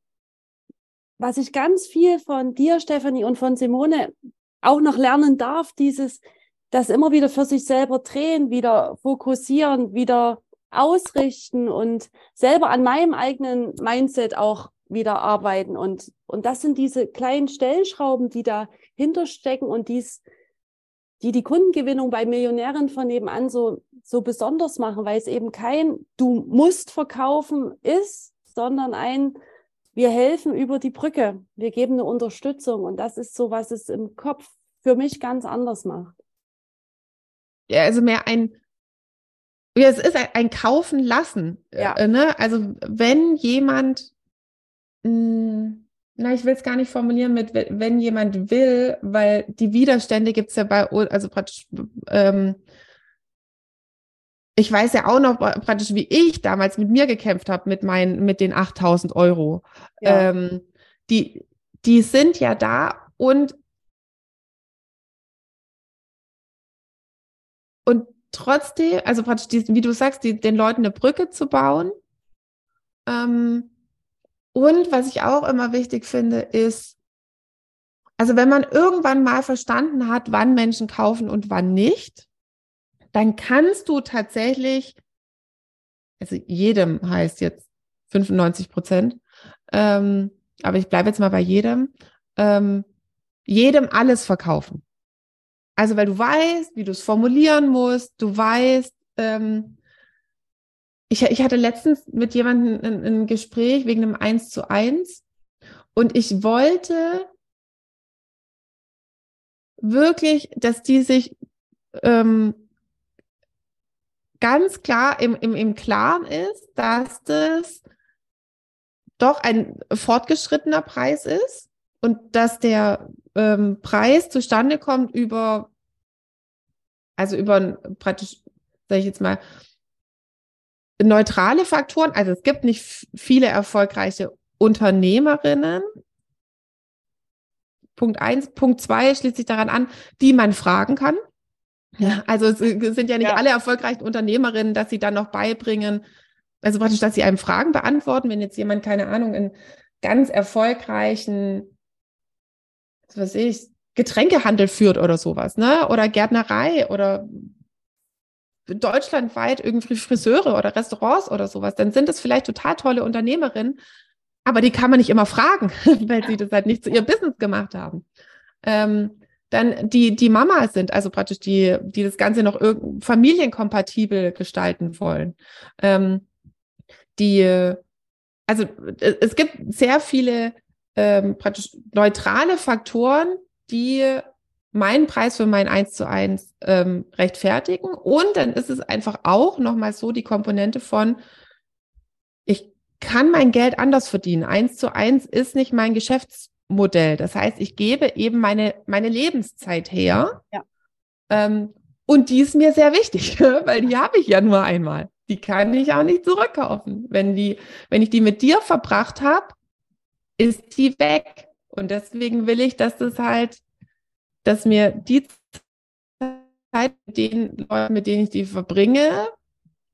was ich ganz viel von dir, Stefanie, und von Simone auch noch lernen darf, dieses, das immer wieder für sich selber drehen, wieder fokussieren, wieder ausrichten und selber an meinem eigenen Mindset auch wieder arbeiten. Und, und das sind diese kleinen Stellschrauben, die dahinter stecken und dies, die die Kundengewinnung bei Millionären von nebenan so, so besonders machen, weil es eben kein Du musst verkaufen ist, sondern ein Wir helfen über die Brücke. Wir geben eine Unterstützung. Und das ist so, was es im Kopf für mich ganz anders macht.
Ja, also mehr ein ja, es ist ein Kaufen lassen. Ja. Äh, ne? Also wenn jemand mh, hm, na, ich will es gar nicht formulieren mit, wenn jemand will, weil die Widerstände gibt es ja bei, also praktisch, ähm, ich weiß ja auch noch praktisch, wie ich damals mit mir gekämpft habe mit meinen, mit den 8000 Euro. Ja. Ähm, die, die sind ja da und und trotzdem, also praktisch, die, wie du sagst, die, den Leuten eine Brücke zu bauen. Ähm, und was ich auch immer wichtig finde, ist, also wenn man irgendwann mal verstanden hat, wann Menschen kaufen und wann nicht, dann kannst du tatsächlich, also jedem heißt jetzt 95 Prozent, ähm, aber ich bleibe jetzt mal bei jedem, ähm, jedem alles verkaufen. Also weil du weißt, wie du es formulieren musst, du weißt, ähm, ich, ich hatte letztens mit jemandem ein, ein Gespräch wegen einem Eins zu eins. Und ich wollte wirklich, dass die sich ähm, ganz klar im, im, im Klaren ist, dass das doch ein fortgeschrittener Preis ist und dass der ähm, Preis zustande kommt über, also über praktisch, sage ich jetzt mal, neutrale Faktoren. Also es gibt nicht viele erfolgreiche Unternehmerinnen. Punkt eins. Punkt zwei schließt sich daran an, die man fragen kann. Ja, also es sind ja nicht ja. alle erfolgreichen Unternehmerinnen, dass sie dann noch beibringen, also praktisch, dass sie einem Fragen beantworten, wenn jetzt jemand, keine Ahnung, in ganz erfolgreichen, was ich, Getränkehandel führt oder sowas, ne? Oder Gärtnerei oder deutschlandweit irgendwie Friseure oder Restaurants oder sowas, dann sind das vielleicht total tolle Unternehmerinnen, aber die kann man nicht immer fragen, weil sie das halt nicht zu ihrem Business gemacht haben. Ähm, dann die, die Mamas sind, also praktisch die, die das Ganze noch familienkompatibel gestalten wollen. Ähm, die, also es gibt sehr viele ähm, praktisch neutrale Faktoren, die meinen Preis für mein 1 zu 1 ähm, rechtfertigen. Und dann ist es einfach auch nochmal so die Komponente von, ich kann mein Geld anders verdienen. 1 zu 1 ist nicht mein Geschäftsmodell. Das heißt, ich gebe eben meine, meine Lebenszeit her. Ja. Ähm, und die ist mir sehr wichtig, weil die habe ich ja nur einmal. Die kann ich auch nicht zurückkaufen. Wenn die, wenn ich die mit dir verbracht habe, ist die weg. Und deswegen will ich, dass das halt dass mir die Zeit mit den Leuten, mit denen ich die verbringe,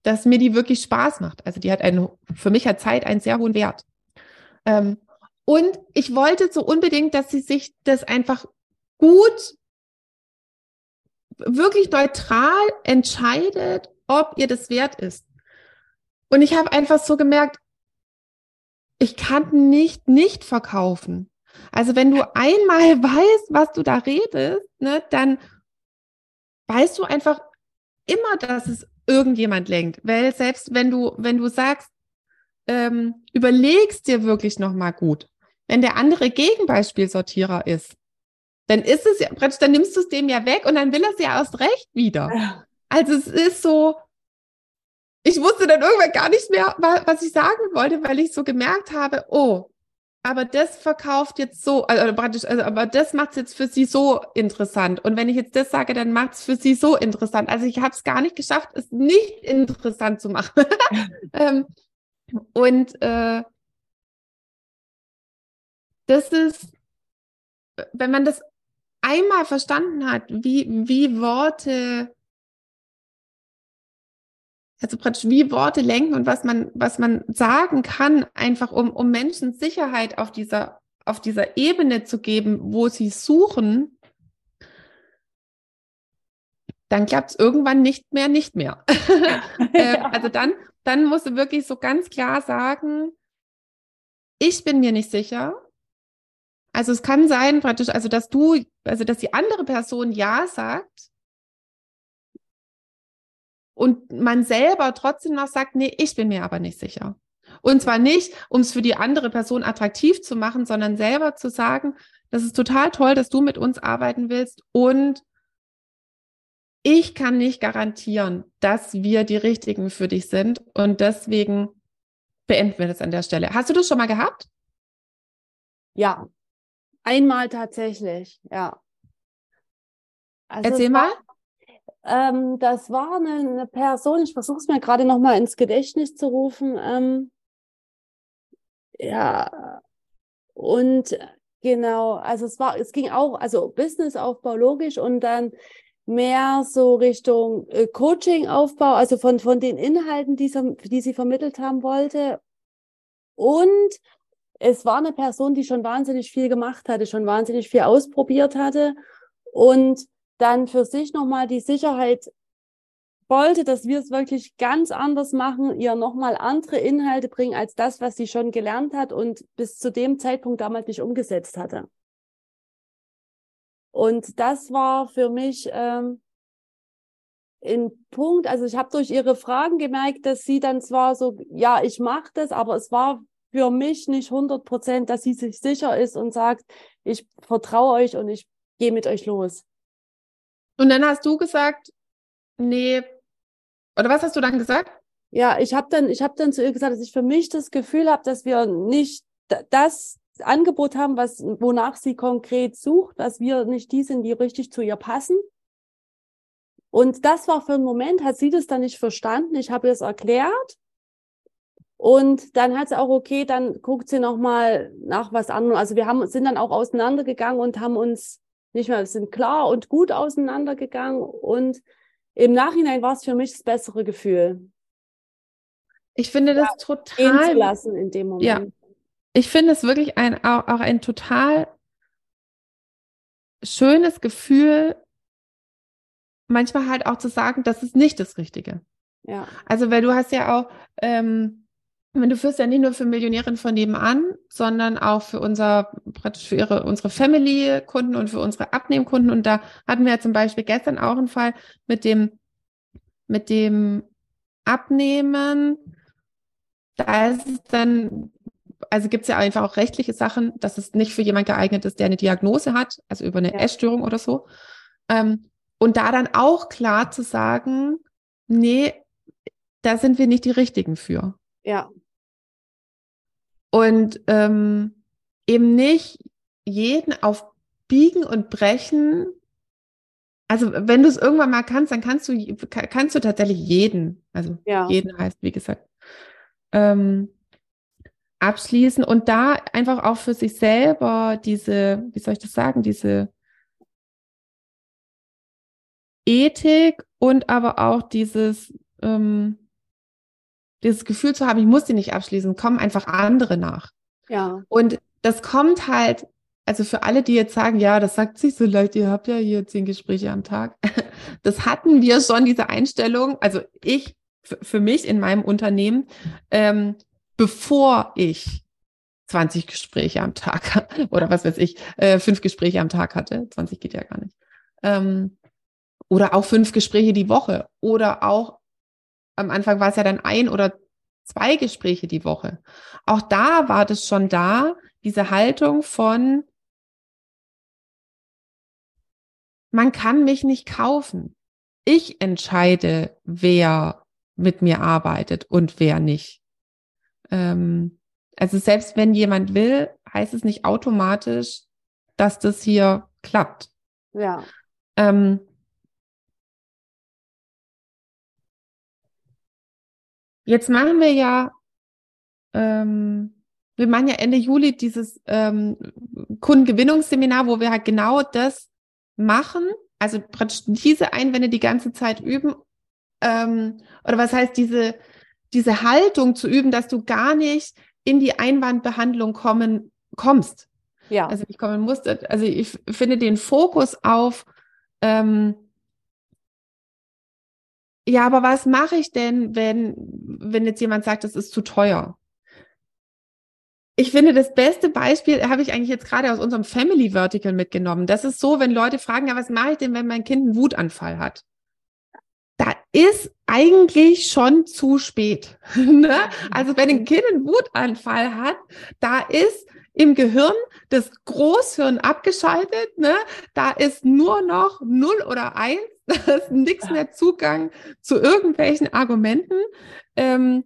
dass mir die wirklich Spaß macht. Also die hat einen, für mich hat Zeit einen sehr hohen Wert. Ähm, und ich wollte so unbedingt, dass sie sich das einfach gut, wirklich neutral entscheidet, ob ihr das wert ist. Und ich habe einfach so gemerkt, ich kann nicht nicht verkaufen. Also wenn du einmal weißt, was du da redest, ne, dann weißt du einfach immer, dass es irgendjemand lenkt. Weil selbst wenn du, wenn du sagst, ähm, überlegst dir wirklich nochmal gut, wenn der andere Gegenbeispielsortierer ist, dann ist es ja, dann nimmst du es dem ja weg und dann will er es ja erst recht wieder. Also es ist so, ich wusste dann irgendwann gar nicht mehr, was ich sagen wollte, weil ich so gemerkt habe, oh, aber das verkauft jetzt so, also praktisch, also, aber das macht es jetzt für sie so interessant. Und wenn ich jetzt das sage, dann macht es für sie so interessant. Also ich habe es gar nicht geschafft, es nicht interessant zu machen. ähm, und äh, das ist, wenn man das einmal verstanden hat, wie, wie Worte also praktisch wie Worte lenken und was man, was man sagen kann, einfach um, um Menschen Sicherheit auf dieser, auf dieser Ebene zu geben, wo sie suchen, dann klappt es irgendwann nicht mehr, nicht mehr. äh, also dann, dann musst du wirklich so ganz klar sagen, ich bin mir nicht sicher. Also es kann sein, praktisch, also dass du, also dass die andere Person Ja sagt, und man selber trotzdem noch sagt, nee, ich bin mir aber nicht sicher. Und zwar nicht, um es für die andere Person attraktiv zu machen, sondern selber zu sagen, das ist total toll, dass du mit uns arbeiten willst und ich kann nicht garantieren, dass wir die Richtigen für dich sind und deswegen beenden wir das an der Stelle. Hast du das schon mal gehabt?
Ja, einmal tatsächlich, ja.
Also Erzähl mal.
Ähm, das war eine, eine Person, ich versuche es mir gerade nochmal ins Gedächtnis zu rufen. Ähm, ja, und genau, also es war, es ging auch, also Businessaufbau logisch und dann mehr so Richtung äh, Coaching-Aufbau, also von, von den Inhalten, die sie, die sie vermittelt haben wollte. Und es war eine Person, die schon wahnsinnig viel gemacht hatte, schon wahnsinnig viel ausprobiert hatte und dann für sich nochmal die Sicherheit wollte, dass wir es wirklich ganz anders machen, ihr nochmal andere Inhalte bringen als das, was sie schon gelernt hat und bis zu dem Zeitpunkt damals nicht umgesetzt hatte. Und das war für mich ähm, ein Punkt, also ich habe durch ihre Fragen gemerkt, dass sie dann zwar so, ja, ich mache das, aber es war für mich nicht 100 Prozent, dass sie sich sicher ist und sagt, ich vertraue euch und ich gehe mit euch los.
Und dann hast du gesagt, nee, oder was hast du dann gesagt?
Ja, ich habe dann, habe dann zu ihr gesagt, dass ich für mich das Gefühl habe, dass wir nicht das Angebot haben, was, wonach sie konkret sucht, dass wir nicht die sind, die richtig zu ihr passen. Und das war für einen Moment, hat sie das dann nicht verstanden. Ich habe es erklärt. Und dann hat sie auch, okay, dann guckt sie nochmal nach was anderem. Also wir haben, sind dann auch auseinandergegangen und haben uns nicht mehr, sind klar und gut auseinandergegangen. Und im Nachhinein war es für mich das bessere Gefühl.
Ich finde das ja, total.
Zu lassen in dem Moment.
Ja, ich finde es wirklich ein, auch, auch ein total schönes Gefühl, manchmal halt auch zu sagen, das ist nicht das Richtige.
Ja.
Also, weil du hast ja auch, ähm, du führst ja nicht nur für Millionärinnen von nebenan, sondern auch für unser, praktisch für ihre, unsere Family-Kunden und für unsere Abnehmkunden. Und da hatten wir ja zum Beispiel gestern auch einen Fall mit dem, mit dem Abnehmen. Da ist es dann also gibt es ja einfach auch rechtliche Sachen, dass es nicht für jemand geeignet ist, der eine Diagnose hat, also über eine ja. Essstörung oder so. Ähm, und da dann auch klar zu sagen, nee, da sind wir nicht die Richtigen für.
Ja.
Und ähm, eben nicht jeden auf Biegen und Brechen. Also wenn du es irgendwann mal kannst, dann kannst du kannst du tatsächlich jeden, also ja. jeden heißt wie gesagt, ähm, abschließen und da einfach auch für sich selber diese, wie soll ich das sagen, diese Ethik und aber auch dieses, ähm, dieses Gefühl zu haben, ich muss die nicht abschließen, kommen einfach andere nach.
Ja.
Und das kommt halt, also für alle, die jetzt sagen, ja, das sagt sich so leicht, ihr habt ja hier zehn Gespräche am Tag. Das hatten wir schon, diese Einstellung, also ich für mich in meinem Unternehmen, ähm, bevor ich 20 Gespräche am Tag oder was weiß ich, äh, fünf Gespräche am Tag hatte. 20 geht ja gar nicht. Ähm, oder auch fünf Gespräche die Woche. Oder auch am Anfang war es ja dann ein oder zwei Gespräche die Woche. Auch da war das schon da, diese Haltung von, man kann mich nicht kaufen. Ich entscheide, wer mit mir arbeitet und wer nicht. Ähm, also selbst wenn jemand will, heißt es nicht automatisch, dass das hier klappt.
Ja.
Ähm, jetzt machen wir ja, ähm, wir machen ja Ende Juli dieses ähm, Kundengewinnungsseminar, wo wir halt genau das machen, also praktisch diese Einwände die ganze Zeit üben. Ähm, oder was heißt diese diese Haltung zu üben, dass du gar nicht in die Einwandbehandlung kommen kommst.
Ja.
Also ich kommen musst. Also ich finde den Fokus auf ähm, ja, aber was mache ich denn, wenn, wenn jetzt jemand sagt, das ist zu teuer? Ich finde, das beste Beispiel habe ich eigentlich jetzt gerade aus unserem Family Vertical mitgenommen. Das ist so, wenn Leute fragen, ja, was mache ich denn, wenn mein Kind einen Wutanfall hat? da ist eigentlich schon zu spät. ne? Also wenn ein Kind einen Wutanfall hat, da ist im Gehirn das Großhirn abgeschaltet, ne? Da ist nur noch null oder eins, da ist nichts mehr Zugang zu irgendwelchen Argumenten. Ähm,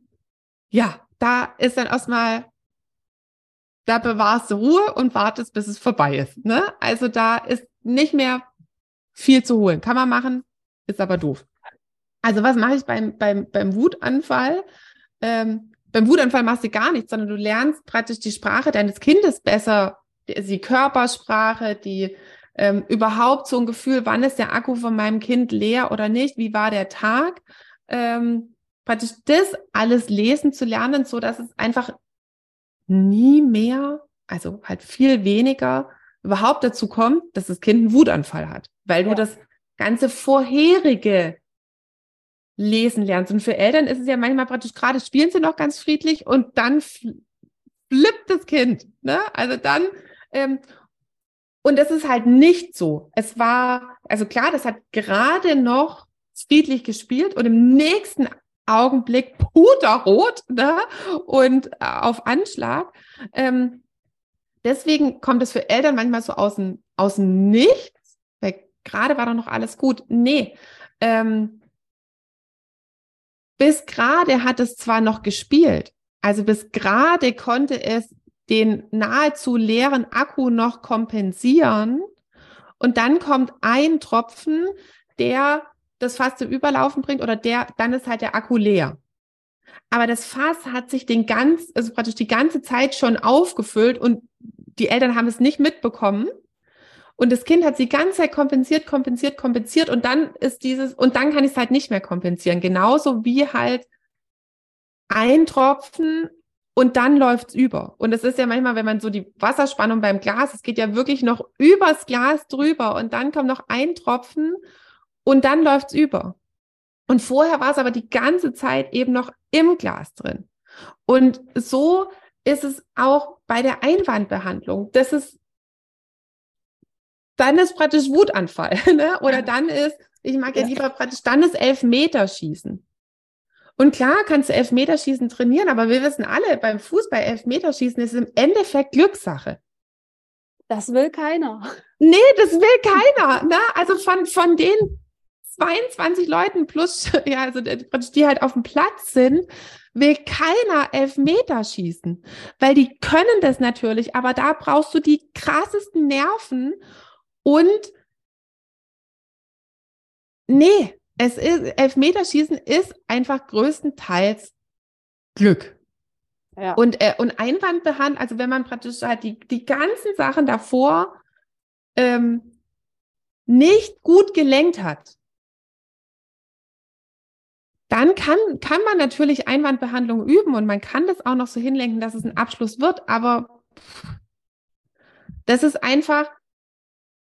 ja, da ist dann erstmal da bewahrst du Ruhe und wartest, bis es vorbei ist. Ne? Also da ist nicht mehr viel zu holen. Kann man machen, ist aber doof. Also was mache ich beim, beim, beim Wutanfall? Ähm, beim Wutanfall machst du gar nichts, sondern du lernst praktisch die Sprache deines Kindes besser, die Körpersprache, die ähm, überhaupt so ein Gefühl, wann ist der Akku von meinem Kind leer oder nicht, wie war der Tag, ähm, praktisch das alles lesen zu lernen, so dass es einfach nie mehr, also halt viel weniger überhaupt dazu kommt, dass das Kind einen Wutanfall hat, weil du ja. das ganze vorherige lesen lernst. Und für Eltern ist es ja manchmal praktisch gerade spielen sie noch ganz friedlich und dann flippt das Kind. Ne? Also dann, ähm, und es ist halt nicht so. Es war, also klar, das hat gerade noch friedlich gespielt und im nächsten Augenblick puterrot ne? und äh, auf Anschlag. Ähm, deswegen kommt es für Eltern manchmal so aus dem, aus dem Nichts, weil gerade war doch noch alles gut. Nee, ähm, bis gerade hat es zwar noch gespielt, also bis gerade konnte es den nahezu leeren Akku noch kompensieren und dann kommt ein Tropfen, der das Fass zum Überlaufen bringt oder der, dann ist halt der Akku leer. Aber das Fass hat sich den ganz, also praktisch die ganze Zeit schon aufgefüllt und die Eltern haben es nicht mitbekommen. Und das Kind hat sie ganze Zeit kompensiert, kompensiert, kompensiert und dann ist dieses, und dann kann ich es halt nicht mehr kompensieren. Genauso wie halt ein Tropfen und dann läuft's über. Und es ist ja manchmal, wenn man so die Wasserspannung beim Glas, es geht ja wirklich noch übers Glas drüber und dann kommt noch ein Tropfen und dann läuft's über. Und vorher war es aber die ganze Zeit eben noch im Glas drin. Und so ist es auch bei der Einwandbehandlung. Das ist dann ist praktisch Wutanfall, ne? Oder dann ist, ich mag ja lieber praktisch, dann ist Elfmeterschießen. Und klar kannst du Elfmeterschießen trainieren, aber wir wissen alle, beim Fußball Elfmeterschießen ist im Endeffekt Glückssache.
Das will keiner.
Nee, das will keiner. Ne? Also von, von den 22 Leuten plus, ja, also die halt auf dem Platz sind, will keiner Elfmeter schießen. Weil die können das natürlich, aber da brauchst du die krassesten Nerven und nee, es ist, Elfmeterschießen ist einfach größtenteils Glück. Ja. Und, äh, und Einwandbehandlung, also wenn man praktisch halt die, die ganzen Sachen davor ähm, nicht gut gelenkt hat, dann kann, kann man natürlich Einwandbehandlung üben und man kann das auch noch so hinlenken, dass es ein Abschluss wird, aber das ist einfach,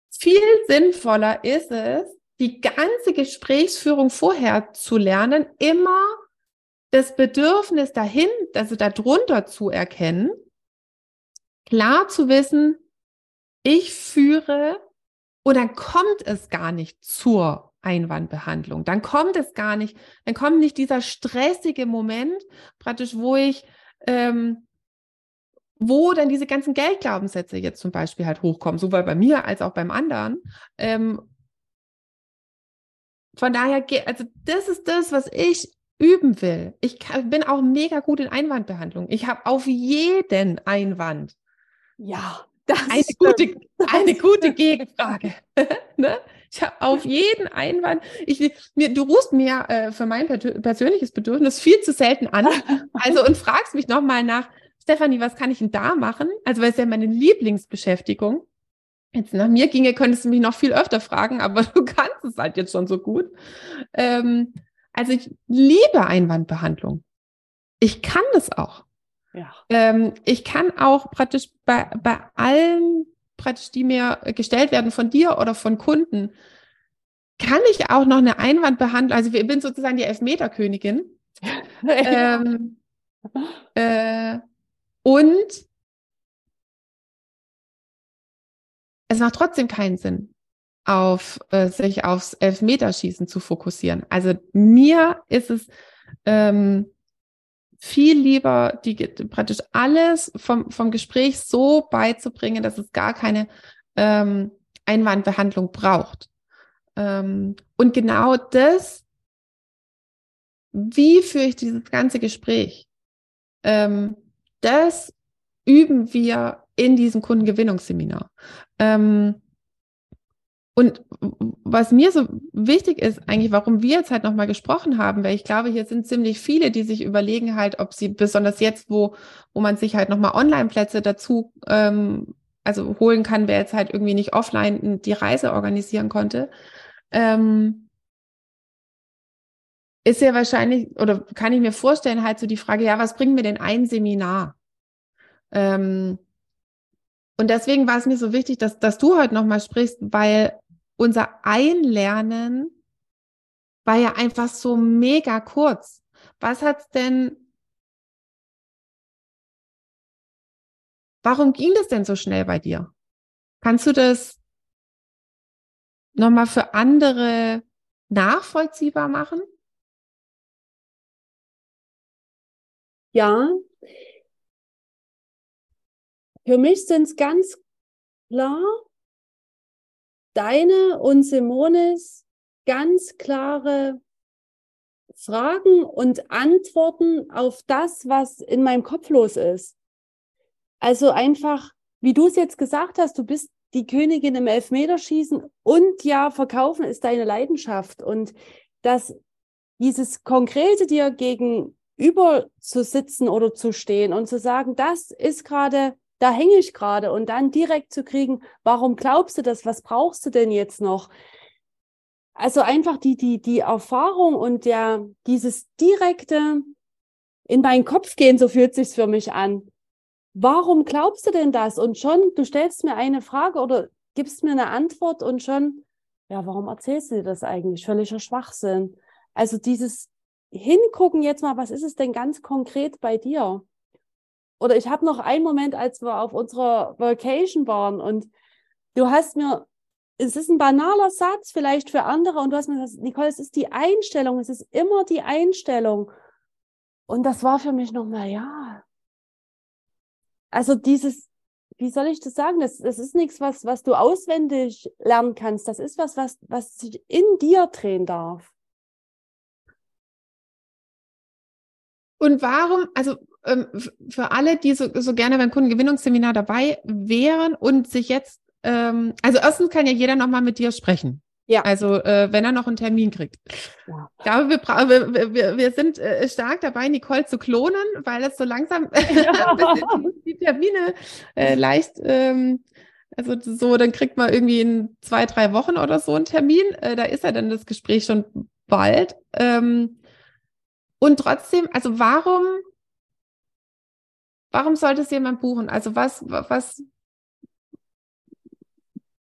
viel sinnvoller ist es, die ganze Gesprächsführung vorher zu lernen, immer das Bedürfnis dahin, also darunter zu erkennen, klar zu wissen, ich führe und dann kommt es gar nicht zur Einwandbehandlung. Dann kommt es gar nicht, dann kommt nicht dieser stressige Moment, praktisch, wo ich ähm, wo dann diese ganzen Geldglaubenssätze jetzt zum Beispiel halt hochkommen, sowohl bei mir als auch beim anderen. Ähm, von daher, also das ist das, was ich üben will. Ich bin auch mega gut in Einwandbehandlung. Ich habe auf jeden Einwand.
Ja,
das eine gute, eine gute Gegenfrage. ne? Ich habe auf jeden Einwand. Ich, mir, du rufst mir äh, für mein persönliches Bedürfnis viel zu selten an. Also und fragst mich nochmal nach, Stefanie, was kann ich denn da machen? Also, weil es ja meine Lieblingsbeschäftigung. Jetzt nach mir ginge, könntest du mich noch viel öfter fragen, aber du kannst es halt jetzt schon so gut. Ähm, also ich liebe Einwandbehandlung. Ich kann das auch. Ja. Ähm, ich kann auch praktisch bei, bei allen, praktisch, die mir gestellt werden von dir oder von Kunden, kann ich auch noch eine Einwandbehandlung, also ich bin sozusagen die Elfmeterkönigin. ähm, äh, und es macht trotzdem keinen Sinn, auf äh, sich aufs Elfmeterschießen zu fokussieren. Also mir ist es ähm, viel lieber, die praktisch alles vom, vom Gespräch so beizubringen, dass es gar keine ähm, Einwandbehandlung braucht. Ähm, und genau das, wie führe ich dieses ganze Gespräch? Ähm, das üben wir in diesem Kundengewinnungsseminar. Ähm, und was mir so wichtig ist, eigentlich, warum wir jetzt halt nochmal gesprochen haben, weil ich glaube, hier sind ziemlich viele, die sich überlegen halt, ob sie besonders jetzt, wo, wo man sich halt nochmal Online-Plätze dazu ähm, also holen kann, wer jetzt halt irgendwie nicht offline die Reise organisieren konnte, ähm, ist ja wahrscheinlich, oder kann ich mir vorstellen, halt so die Frage, ja, was bringt mir denn ein Seminar? Ähm, und deswegen war es mir so wichtig, dass, dass du heute nochmal sprichst, weil unser Einlernen war ja einfach so mega kurz. Was hat's denn, warum ging das denn so schnell bei dir? Kannst du das nochmal für andere nachvollziehbar machen?
Ja. Für mich sind es ganz klar deine und Simones ganz klare Fragen und Antworten auf das, was in meinem Kopf los ist. Also einfach, wie du es jetzt gesagt hast, du bist die Königin im Elfmeterschießen und ja, verkaufen ist deine Leidenschaft und dass dieses Konkrete dir gegenüber zu sitzen oder zu stehen und zu sagen, das ist gerade da hänge ich gerade und dann direkt zu kriegen, warum glaubst du das? Was brauchst du denn jetzt noch? Also einfach die, die, die Erfahrung und der, dieses direkte in meinen Kopf gehen, so fühlt sich's für mich an. Warum glaubst du denn das? Und schon, du stellst mir eine Frage oder gibst mir eine Antwort und schon, ja, warum erzählst du dir das eigentlich? Völliger Schwachsinn. Also dieses Hingucken jetzt mal, was ist es denn ganz konkret bei dir? Oder ich habe noch einen Moment, als wir auf unserer Vacation waren und du hast mir, es ist ein banaler Satz vielleicht für andere und du hast mir gesagt, Nicole, es ist die Einstellung, es ist immer die Einstellung. Und das war für mich nochmal, ja. Also dieses, wie soll ich das sagen? Das, das ist nichts, was, was du auswendig lernen kannst. Das ist was, was, was sich in dir drehen darf.
Und warum, also ähm, für alle, die so, so gerne beim Kundengewinnungsseminar dabei wären und sich jetzt, ähm, also erstens kann ja jeder nochmal mit dir sprechen. Ja. Also äh, wenn er noch einen Termin kriegt. Ja. Ich glaube, wir, wir, wir, wir sind äh, stark dabei, Nicole zu klonen, weil es so langsam ja. die, die, Termine äh, leicht, ähm, also so, dann kriegt man irgendwie in zwei, drei Wochen oder so einen Termin. Äh, da ist ja dann das Gespräch schon bald. Ähm, und trotzdem, also warum Warum sollte es jemand buchen? Also was, was,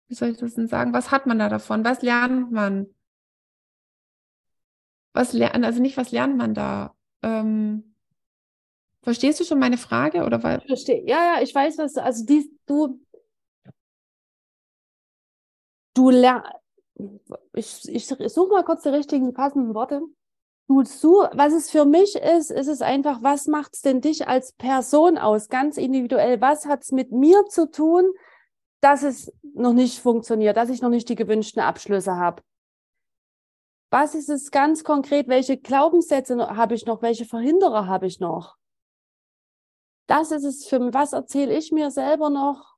wie soll ich das denn sagen? Was hat man da davon? Was lernt man? Was lernt, also nicht, was lernt man da? Ähm, verstehst du schon meine Frage? Oder?
Ich verstehe. Ja, ja, ich weiß, was also die, du, du lernst, ich, ich suche mal kurz die richtigen passenden Worte du zu, was es für mich ist, ist es einfach, was macht es denn dich als Person aus, ganz individuell? Was hat es mit mir zu tun, dass es noch nicht funktioniert, dass ich noch nicht die gewünschten Abschlüsse habe? Was ist es ganz konkret? Welche Glaubenssätze habe ich noch? Welche Verhinderer habe ich noch? Das ist es für mich. Was erzähle ich mir selber noch?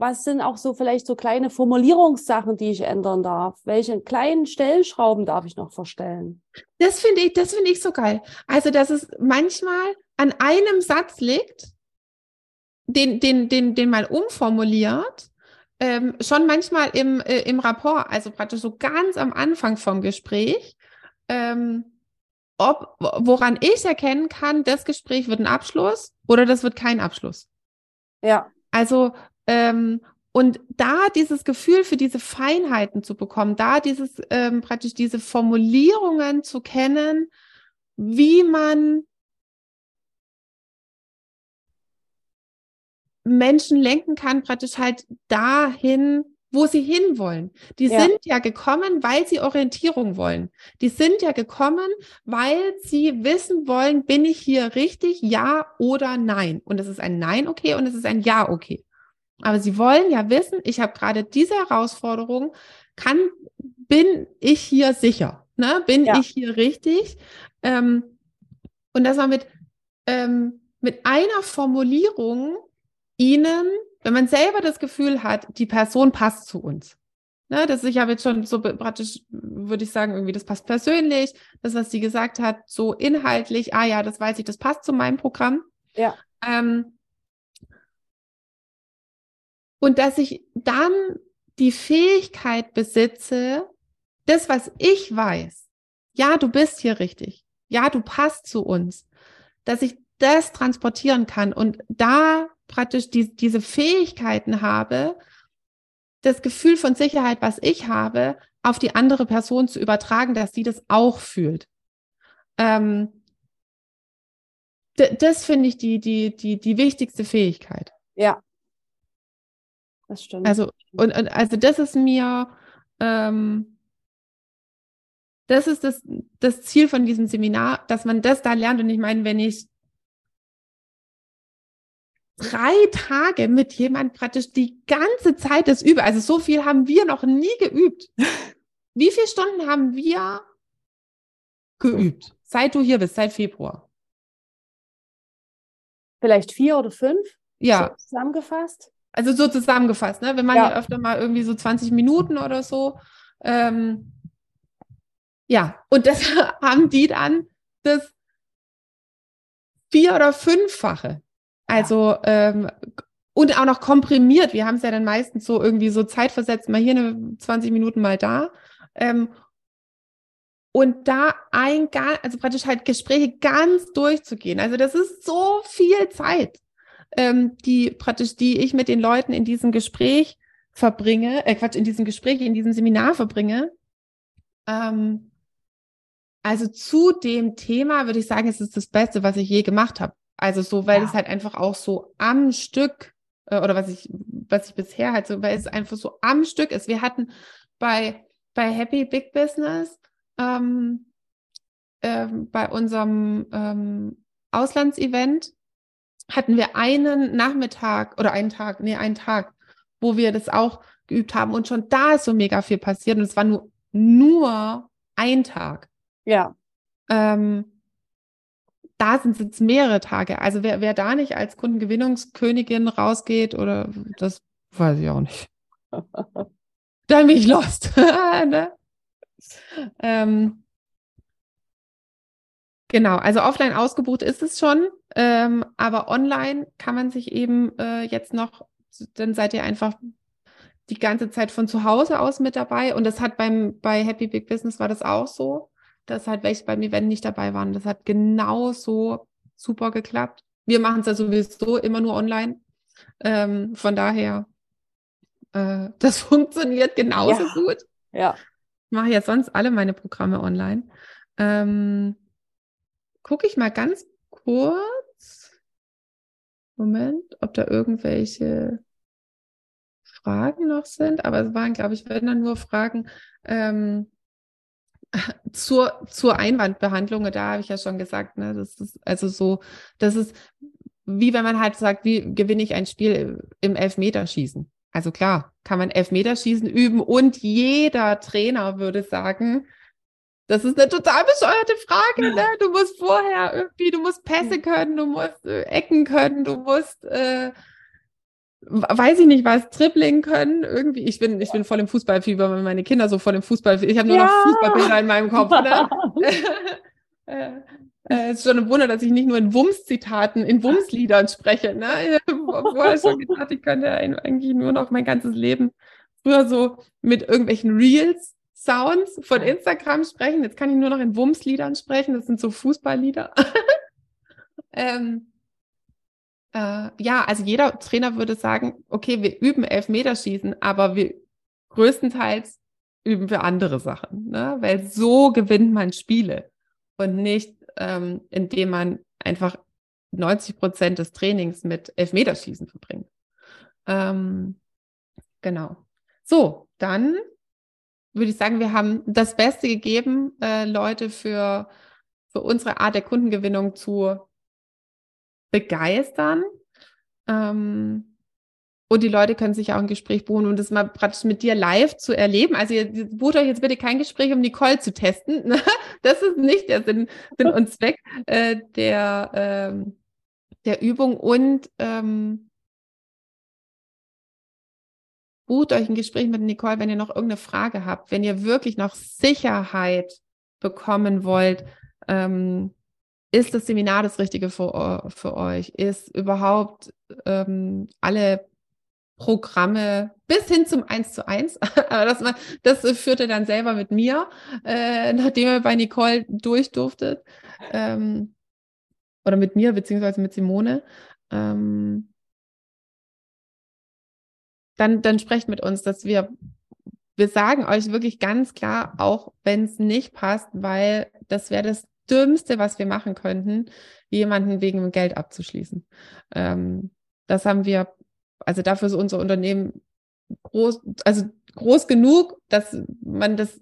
Was sind auch so vielleicht so kleine Formulierungssachen, die ich ändern darf? Welche kleinen Stellschrauben darf ich noch verstellen?
Das finde ich, das finde ich so geil. Also, dass es manchmal an einem Satz liegt, den, den, den, den mal umformuliert, ähm, schon manchmal im, äh, im Rapport, also praktisch so ganz am Anfang vom Gespräch, ähm, ob, woran ich erkennen kann, das Gespräch wird ein Abschluss oder das wird kein Abschluss.
Ja.
Also ähm, und da dieses Gefühl für diese Feinheiten zu bekommen, da dieses ähm, praktisch diese Formulierungen zu kennen, wie man Menschen lenken kann, praktisch halt dahin, wo sie hinwollen. Die ja. sind ja gekommen, weil sie Orientierung wollen. Die sind ja gekommen, weil sie wissen wollen, bin ich hier richtig, ja oder nein. Und es ist ein Nein okay und es ist ein Ja okay. Aber sie wollen ja wissen, ich habe gerade diese Herausforderung, kann, bin ich hier sicher? Ne? Bin ja. ich hier richtig? Ähm, und das war mit, ähm, mit einer Formulierung ihnen, wenn man selber das Gefühl hat, die Person passt zu uns. Ne, das ich habe jetzt schon so praktisch, würde ich sagen, irgendwie, das passt persönlich, das, was sie gesagt hat, so inhaltlich, ah ja, das weiß ich, das passt zu meinem Programm.
Ja.
Ähm, und dass ich dann die Fähigkeit besitze, das, was ich weiß, ja, du bist hier richtig, ja, du passt zu uns, dass ich das transportieren kann und da praktisch die, diese Fähigkeiten habe, das Gefühl von Sicherheit, was ich habe, auf die andere Person zu übertragen, dass sie das auch fühlt. Ähm, das finde ich die, die, die, die wichtigste Fähigkeit.
Ja. Das stimmt.
Also, und, und also das ist mir, ähm, das ist das, das Ziel von diesem Seminar, dass man das da lernt. Und ich meine, wenn ich drei Tage mit jemand praktisch die ganze Zeit das übe. Also so viel haben wir noch nie geübt. Wie viele Stunden haben wir geübt, seit du hier bist, seit Februar?
Vielleicht vier oder fünf?
Ja.
So zusammengefasst?
Also so zusammengefasst, ne? Wir machen ja. ja öfter mal irgendwie so 20 Minuten oder so. Ähm, ja, und das haben die dann das vier- oder fünffache. Also ähm, und auch noch komprimiert. Wir haben es ja dann meistens so irgendwie so zeitversetzt, mal hier eine 20 Minuten, mal da. Ähm, und da ein, also praktisch halt Gespräche ganz durchzugehen. Also das ist so viel Zeit, ähm, die praktisch, die ich mit den Leuten in diesem Gespräch verbringe, äh Quatsch, in diesem Gespräch, in diesem Seminar verbringe. Ähm, also zu dem Thema würde ich sagen, es ist das Beste, was ich je gemacht habe. Also so, weil ja. es halt einfach auch so am Stück äh, oder was ich, was ich bisher halt so, weil es einfach so am Stück ist. Wir hatten bei, bei Happy Big Business ähm, ähm, bei unserem ähm, Auslandsevent hatten wir einen Nachmittag oder einen Tag, nee, einen Tag, wo wir das auch geübt haben und schon da ist so mega viel passiert und es war nur, nur ein Tag.
Ja.
Ähm, da sind es jetzt mehrere Tage. Also wer, wer da nicht als Kundengewinnungskönigin rausgeht oder das weiß ich auch nicht. Dann bin ich lost. ne? ähm, genau, also offline ausgebucht ist es schon, ähm, aber online kann man sich eben äh, jetzt noch, dann seid ihr einfach die ganze Zeit von zu Hause aus mit dabei. Und das hat beim bei Happy Big Business war das auch so dass halt welche beim Event nicht dabei waren. Das hat genauso super geklappt. Wir machen es ja sowieso immer nur online. Ähm, von daher, äh, das funktioniert genauso
ja.
gut.
Ja.
Ich mache ja sonst alle meine Programme online. Ähm, Gucke ich mal ganz kurz. Moment, ob da irgendwelche Fragen noch sind. Aber es waren, glaube ich, wenn dann nur Fragen. Ähm, zur, zur Einwandbehandlung, da habe ich ja schon gesagt, ne, das ist also so, das ist wie wenn man halt sagt, wie gewinne ich ein Spiel im Elfmeterschießen. Also klar, kann man Elfmeterschießen üben und jeder Trainer würde sagen, das ist eine total bescheuerte Frage. Ne? Du musst vorher irgendwie, du musst Pässe können, du musst äh, Ecken können, du musst äh, weiß ich nicht was, Dribbling können, irgendwie. Ich bin, ich bin voll im Fußballfieber, wenn meine Kinder so voll im Fußball, ich habe nur ja. noch Fußballbilder in meinem Kopf. Ne? äh, äh, ist schon ein Wunder, dass ich nicht nur in Wumms-Zitaten, in Wumms-Liedern spreche. Ne? Obwohl ich schon gedacht, ich könnte eigentlich nur noch mein ganzes Leben früher so mit irgendwelchen Reels, Sounds von Instagram sprechen. Jetzt kann ich nur noch in Wumms-Liedern sprechen. Das sind so Fußballlieder. ähm, äh, ja, also jeder Trainer würde sagen, okay, wir üben Elfmeterschießen, aber wir größtenteils üben wir andere Sachen, ne? weil so gewinnt man Spiele und nicht, ähm, indem man einfach 90 Prozent des Trainings mit Elfmeterschießen verbringt. Ähm, genau. So, dann würde ich sagen, wir haben das Beste gegeben, äh, Leute für, für unsere Art der Kundengewinnung zu begeistern. Ähm, und die Leute können sich auch ein Gespräch buchen und das mal praktisch mit dir live zu erleben. Also ihr bucht euch jetzt bitte kein Gespräch, um Nicole zu testen. Das ist nicht der Sinn, Sinn und Zweck äh, der, ähm, der Übung. Und ähm, bucht euch ein Gespräch mit Nicole, wenn ihr noch irgendeine Frage habt, wenn ihr wirklich noch Sicherheit bekommen wollt, ähm, ist das Seminar das Richtige für, für euch? Ist überhaupt ähm, alle Programme bis hin zum 1 zu 1. Aber das, das führte dann selber mit mir, äh, nachdem ihr bei Nicole durch durftet. Ähm, oder mit mir, beziehungsweise mit Simone. Ähm, dann, dann sprecht mit uns, dass wir, wir sagen euch wirklich ganz klar, auch wenn es nicht passt, weil das wäre das Dümmste, was wir machen könnten, jemanden wegen Geld abzuschließen. Ähm, das haben wir, also dafür ist unser Unternehmen groß, also groß genug, dass man das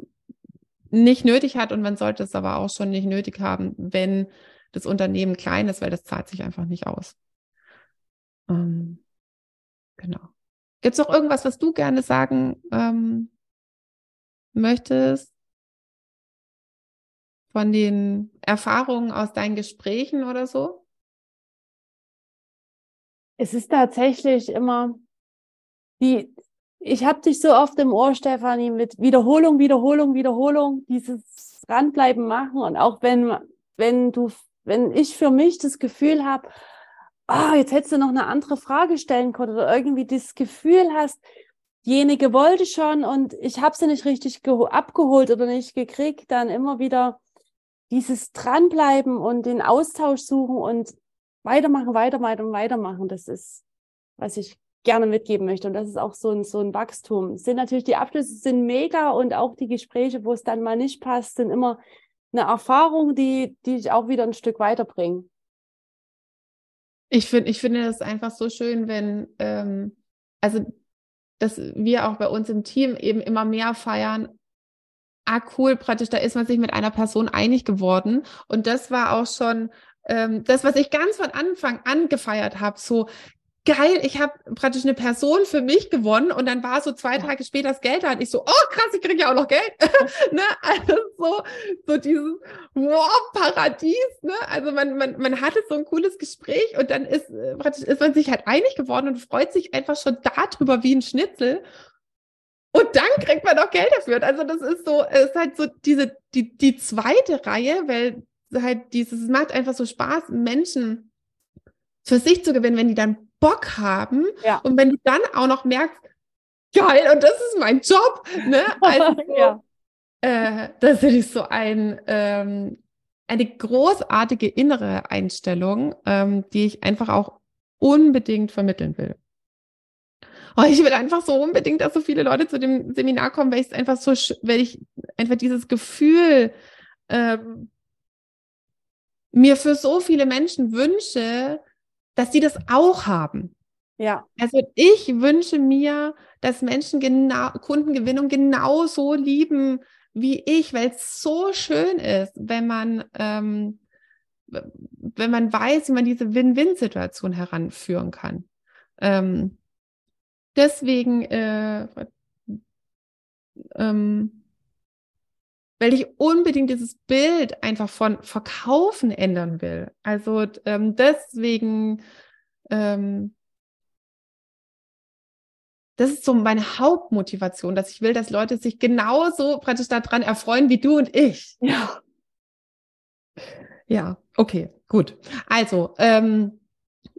nicht nötig hat und man sollte es aber auch schon nicht nötig haben, wenn das Unternehmen klein ist, weil das zahlt sich einfach nicht aus. Ähm, genau. Gibt es noch irgendwas, was du gerne sagen ähm, möchtest? Von den Erfahrungen aus deinen Gesprächen oder so?
Es ist tatsächlich immer die, ich habe dich so oft im Ohr, Stefanie, mit Wiederholung, Wiederholung, Wiederholung, dieses Dranbleiben machen. Und auch wenn, wenn du, wenn ich für mich das Gefühl habe, oh, jetzt hättest du noch eine andere Frage stellen können oder irgendwie das Gefühl hast, diejenige wollte schon und ich habe sie nicht richtig abgeholt oder nicht gekriegt, dann immer wieder dieses Dranbleiben und den Austausch suchen und weitermachen, weitermachen, weitermachen. Das ist, was ich gerne mitgeben möchte. Und das ist auch so ein, so ein Wachstum. Es sind natürlich die Abschlüsse sind mega und auch die Gespräche, wo es dann mal nicht passt, sind immer eine Erfahrung, die, die dich auch wieder ein Stück weiterbringen.
Ich finde, ich finde das einfach so schön, wenn, ähm, also, dass wir auch bei uns im Team eben immer mehr feiern. Ah, cool, praktisch, da ist man sich mit einer Person einig geworden. Und das war auch schon ähm, das, was ich ganz von Anfang an gefeiert habe. So, geil, ich habe praktisch eine Person für mich gewonnen und dann war so zwei Tage später das Geld da und ich so, oh krass, ich kriege ja auch noch Geld. ne? Also so, so dieses wow, Paradies, ne? Also man, man, man hatte so ein cooles Gespräch und dann ist äh, praktisch ist man sich halt einig geworden und freut sich einfach schon darüber wie ein Schnitzel. Und dann kriegt man auch Geld dafür. Also das ist so, es ist halt so diese, die, die zweite Reihe, weil halt dieses, es macht einfach so Spaß, Menschen für sich zu gewinnen, wenn die dann Bock haben. Ja. Und wenn du dann auch noch merkst, geil, und das ist mein Job, ne? Also, ja. äh, das ist so ein, ähm, eine großartige innere Einstellung, ähm, die ich einfach auch unbedingt vermitteln will. Oh, ich will einfach so unbedingt, dass so viele Leute zu dem Seminar kommen, weil ich es einfach so, weil ich einfach dieses Gefühl ähm, mir für so viele Menschen wünsche, dass sie das auch haben. Ja. Also ich wünsche mir, dass Menschen genau, Kundengewinnung genauso lieben wie ich, weil es so schön ist, wenn man, ähm, wenn man weiß, wie man diese Win-Win-Situation heranführen kann. Ähm, deswegen, äh, ähm, weil ich unbedingt dieses Bild einfach von Verkaufen ändern will. Also ähm, deswegen, ähm, das ist so meine Hauptmotivation, dass ich will, dass Leute sich genauso praktisch daran erfreuen wie du und ich.
Ja.
Ja, okay, gut. Also, ähm,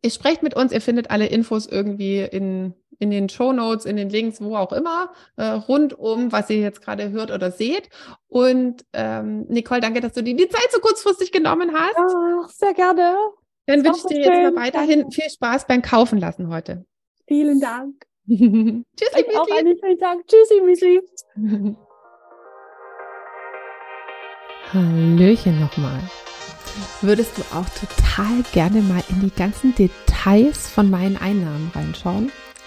ihr sprecht mit uns, ihr findet alle Infos irgendwie in in den Show Notes, in den Links, wo auch immer, äh, rund um, was ihr jetzt gerade hört oder seht. Und ähm, Nicole, danke, dass du dir die Zeit so kurzfristig genommen hast.
Ach, sehr gerne.
Dann wünsche ich dir schön. jetzt mal weiterhin danke. viel Spaß beim Kaufen lassen heute.
Vielen Dank. Tschüssi, Müsli. Auch einen schönen Tag. Tschüssi, Müsli.
Hallöchen nochmal. Würdest du auch total gerne mal in die ganzen Details von meinen Einnahmen reinschauen?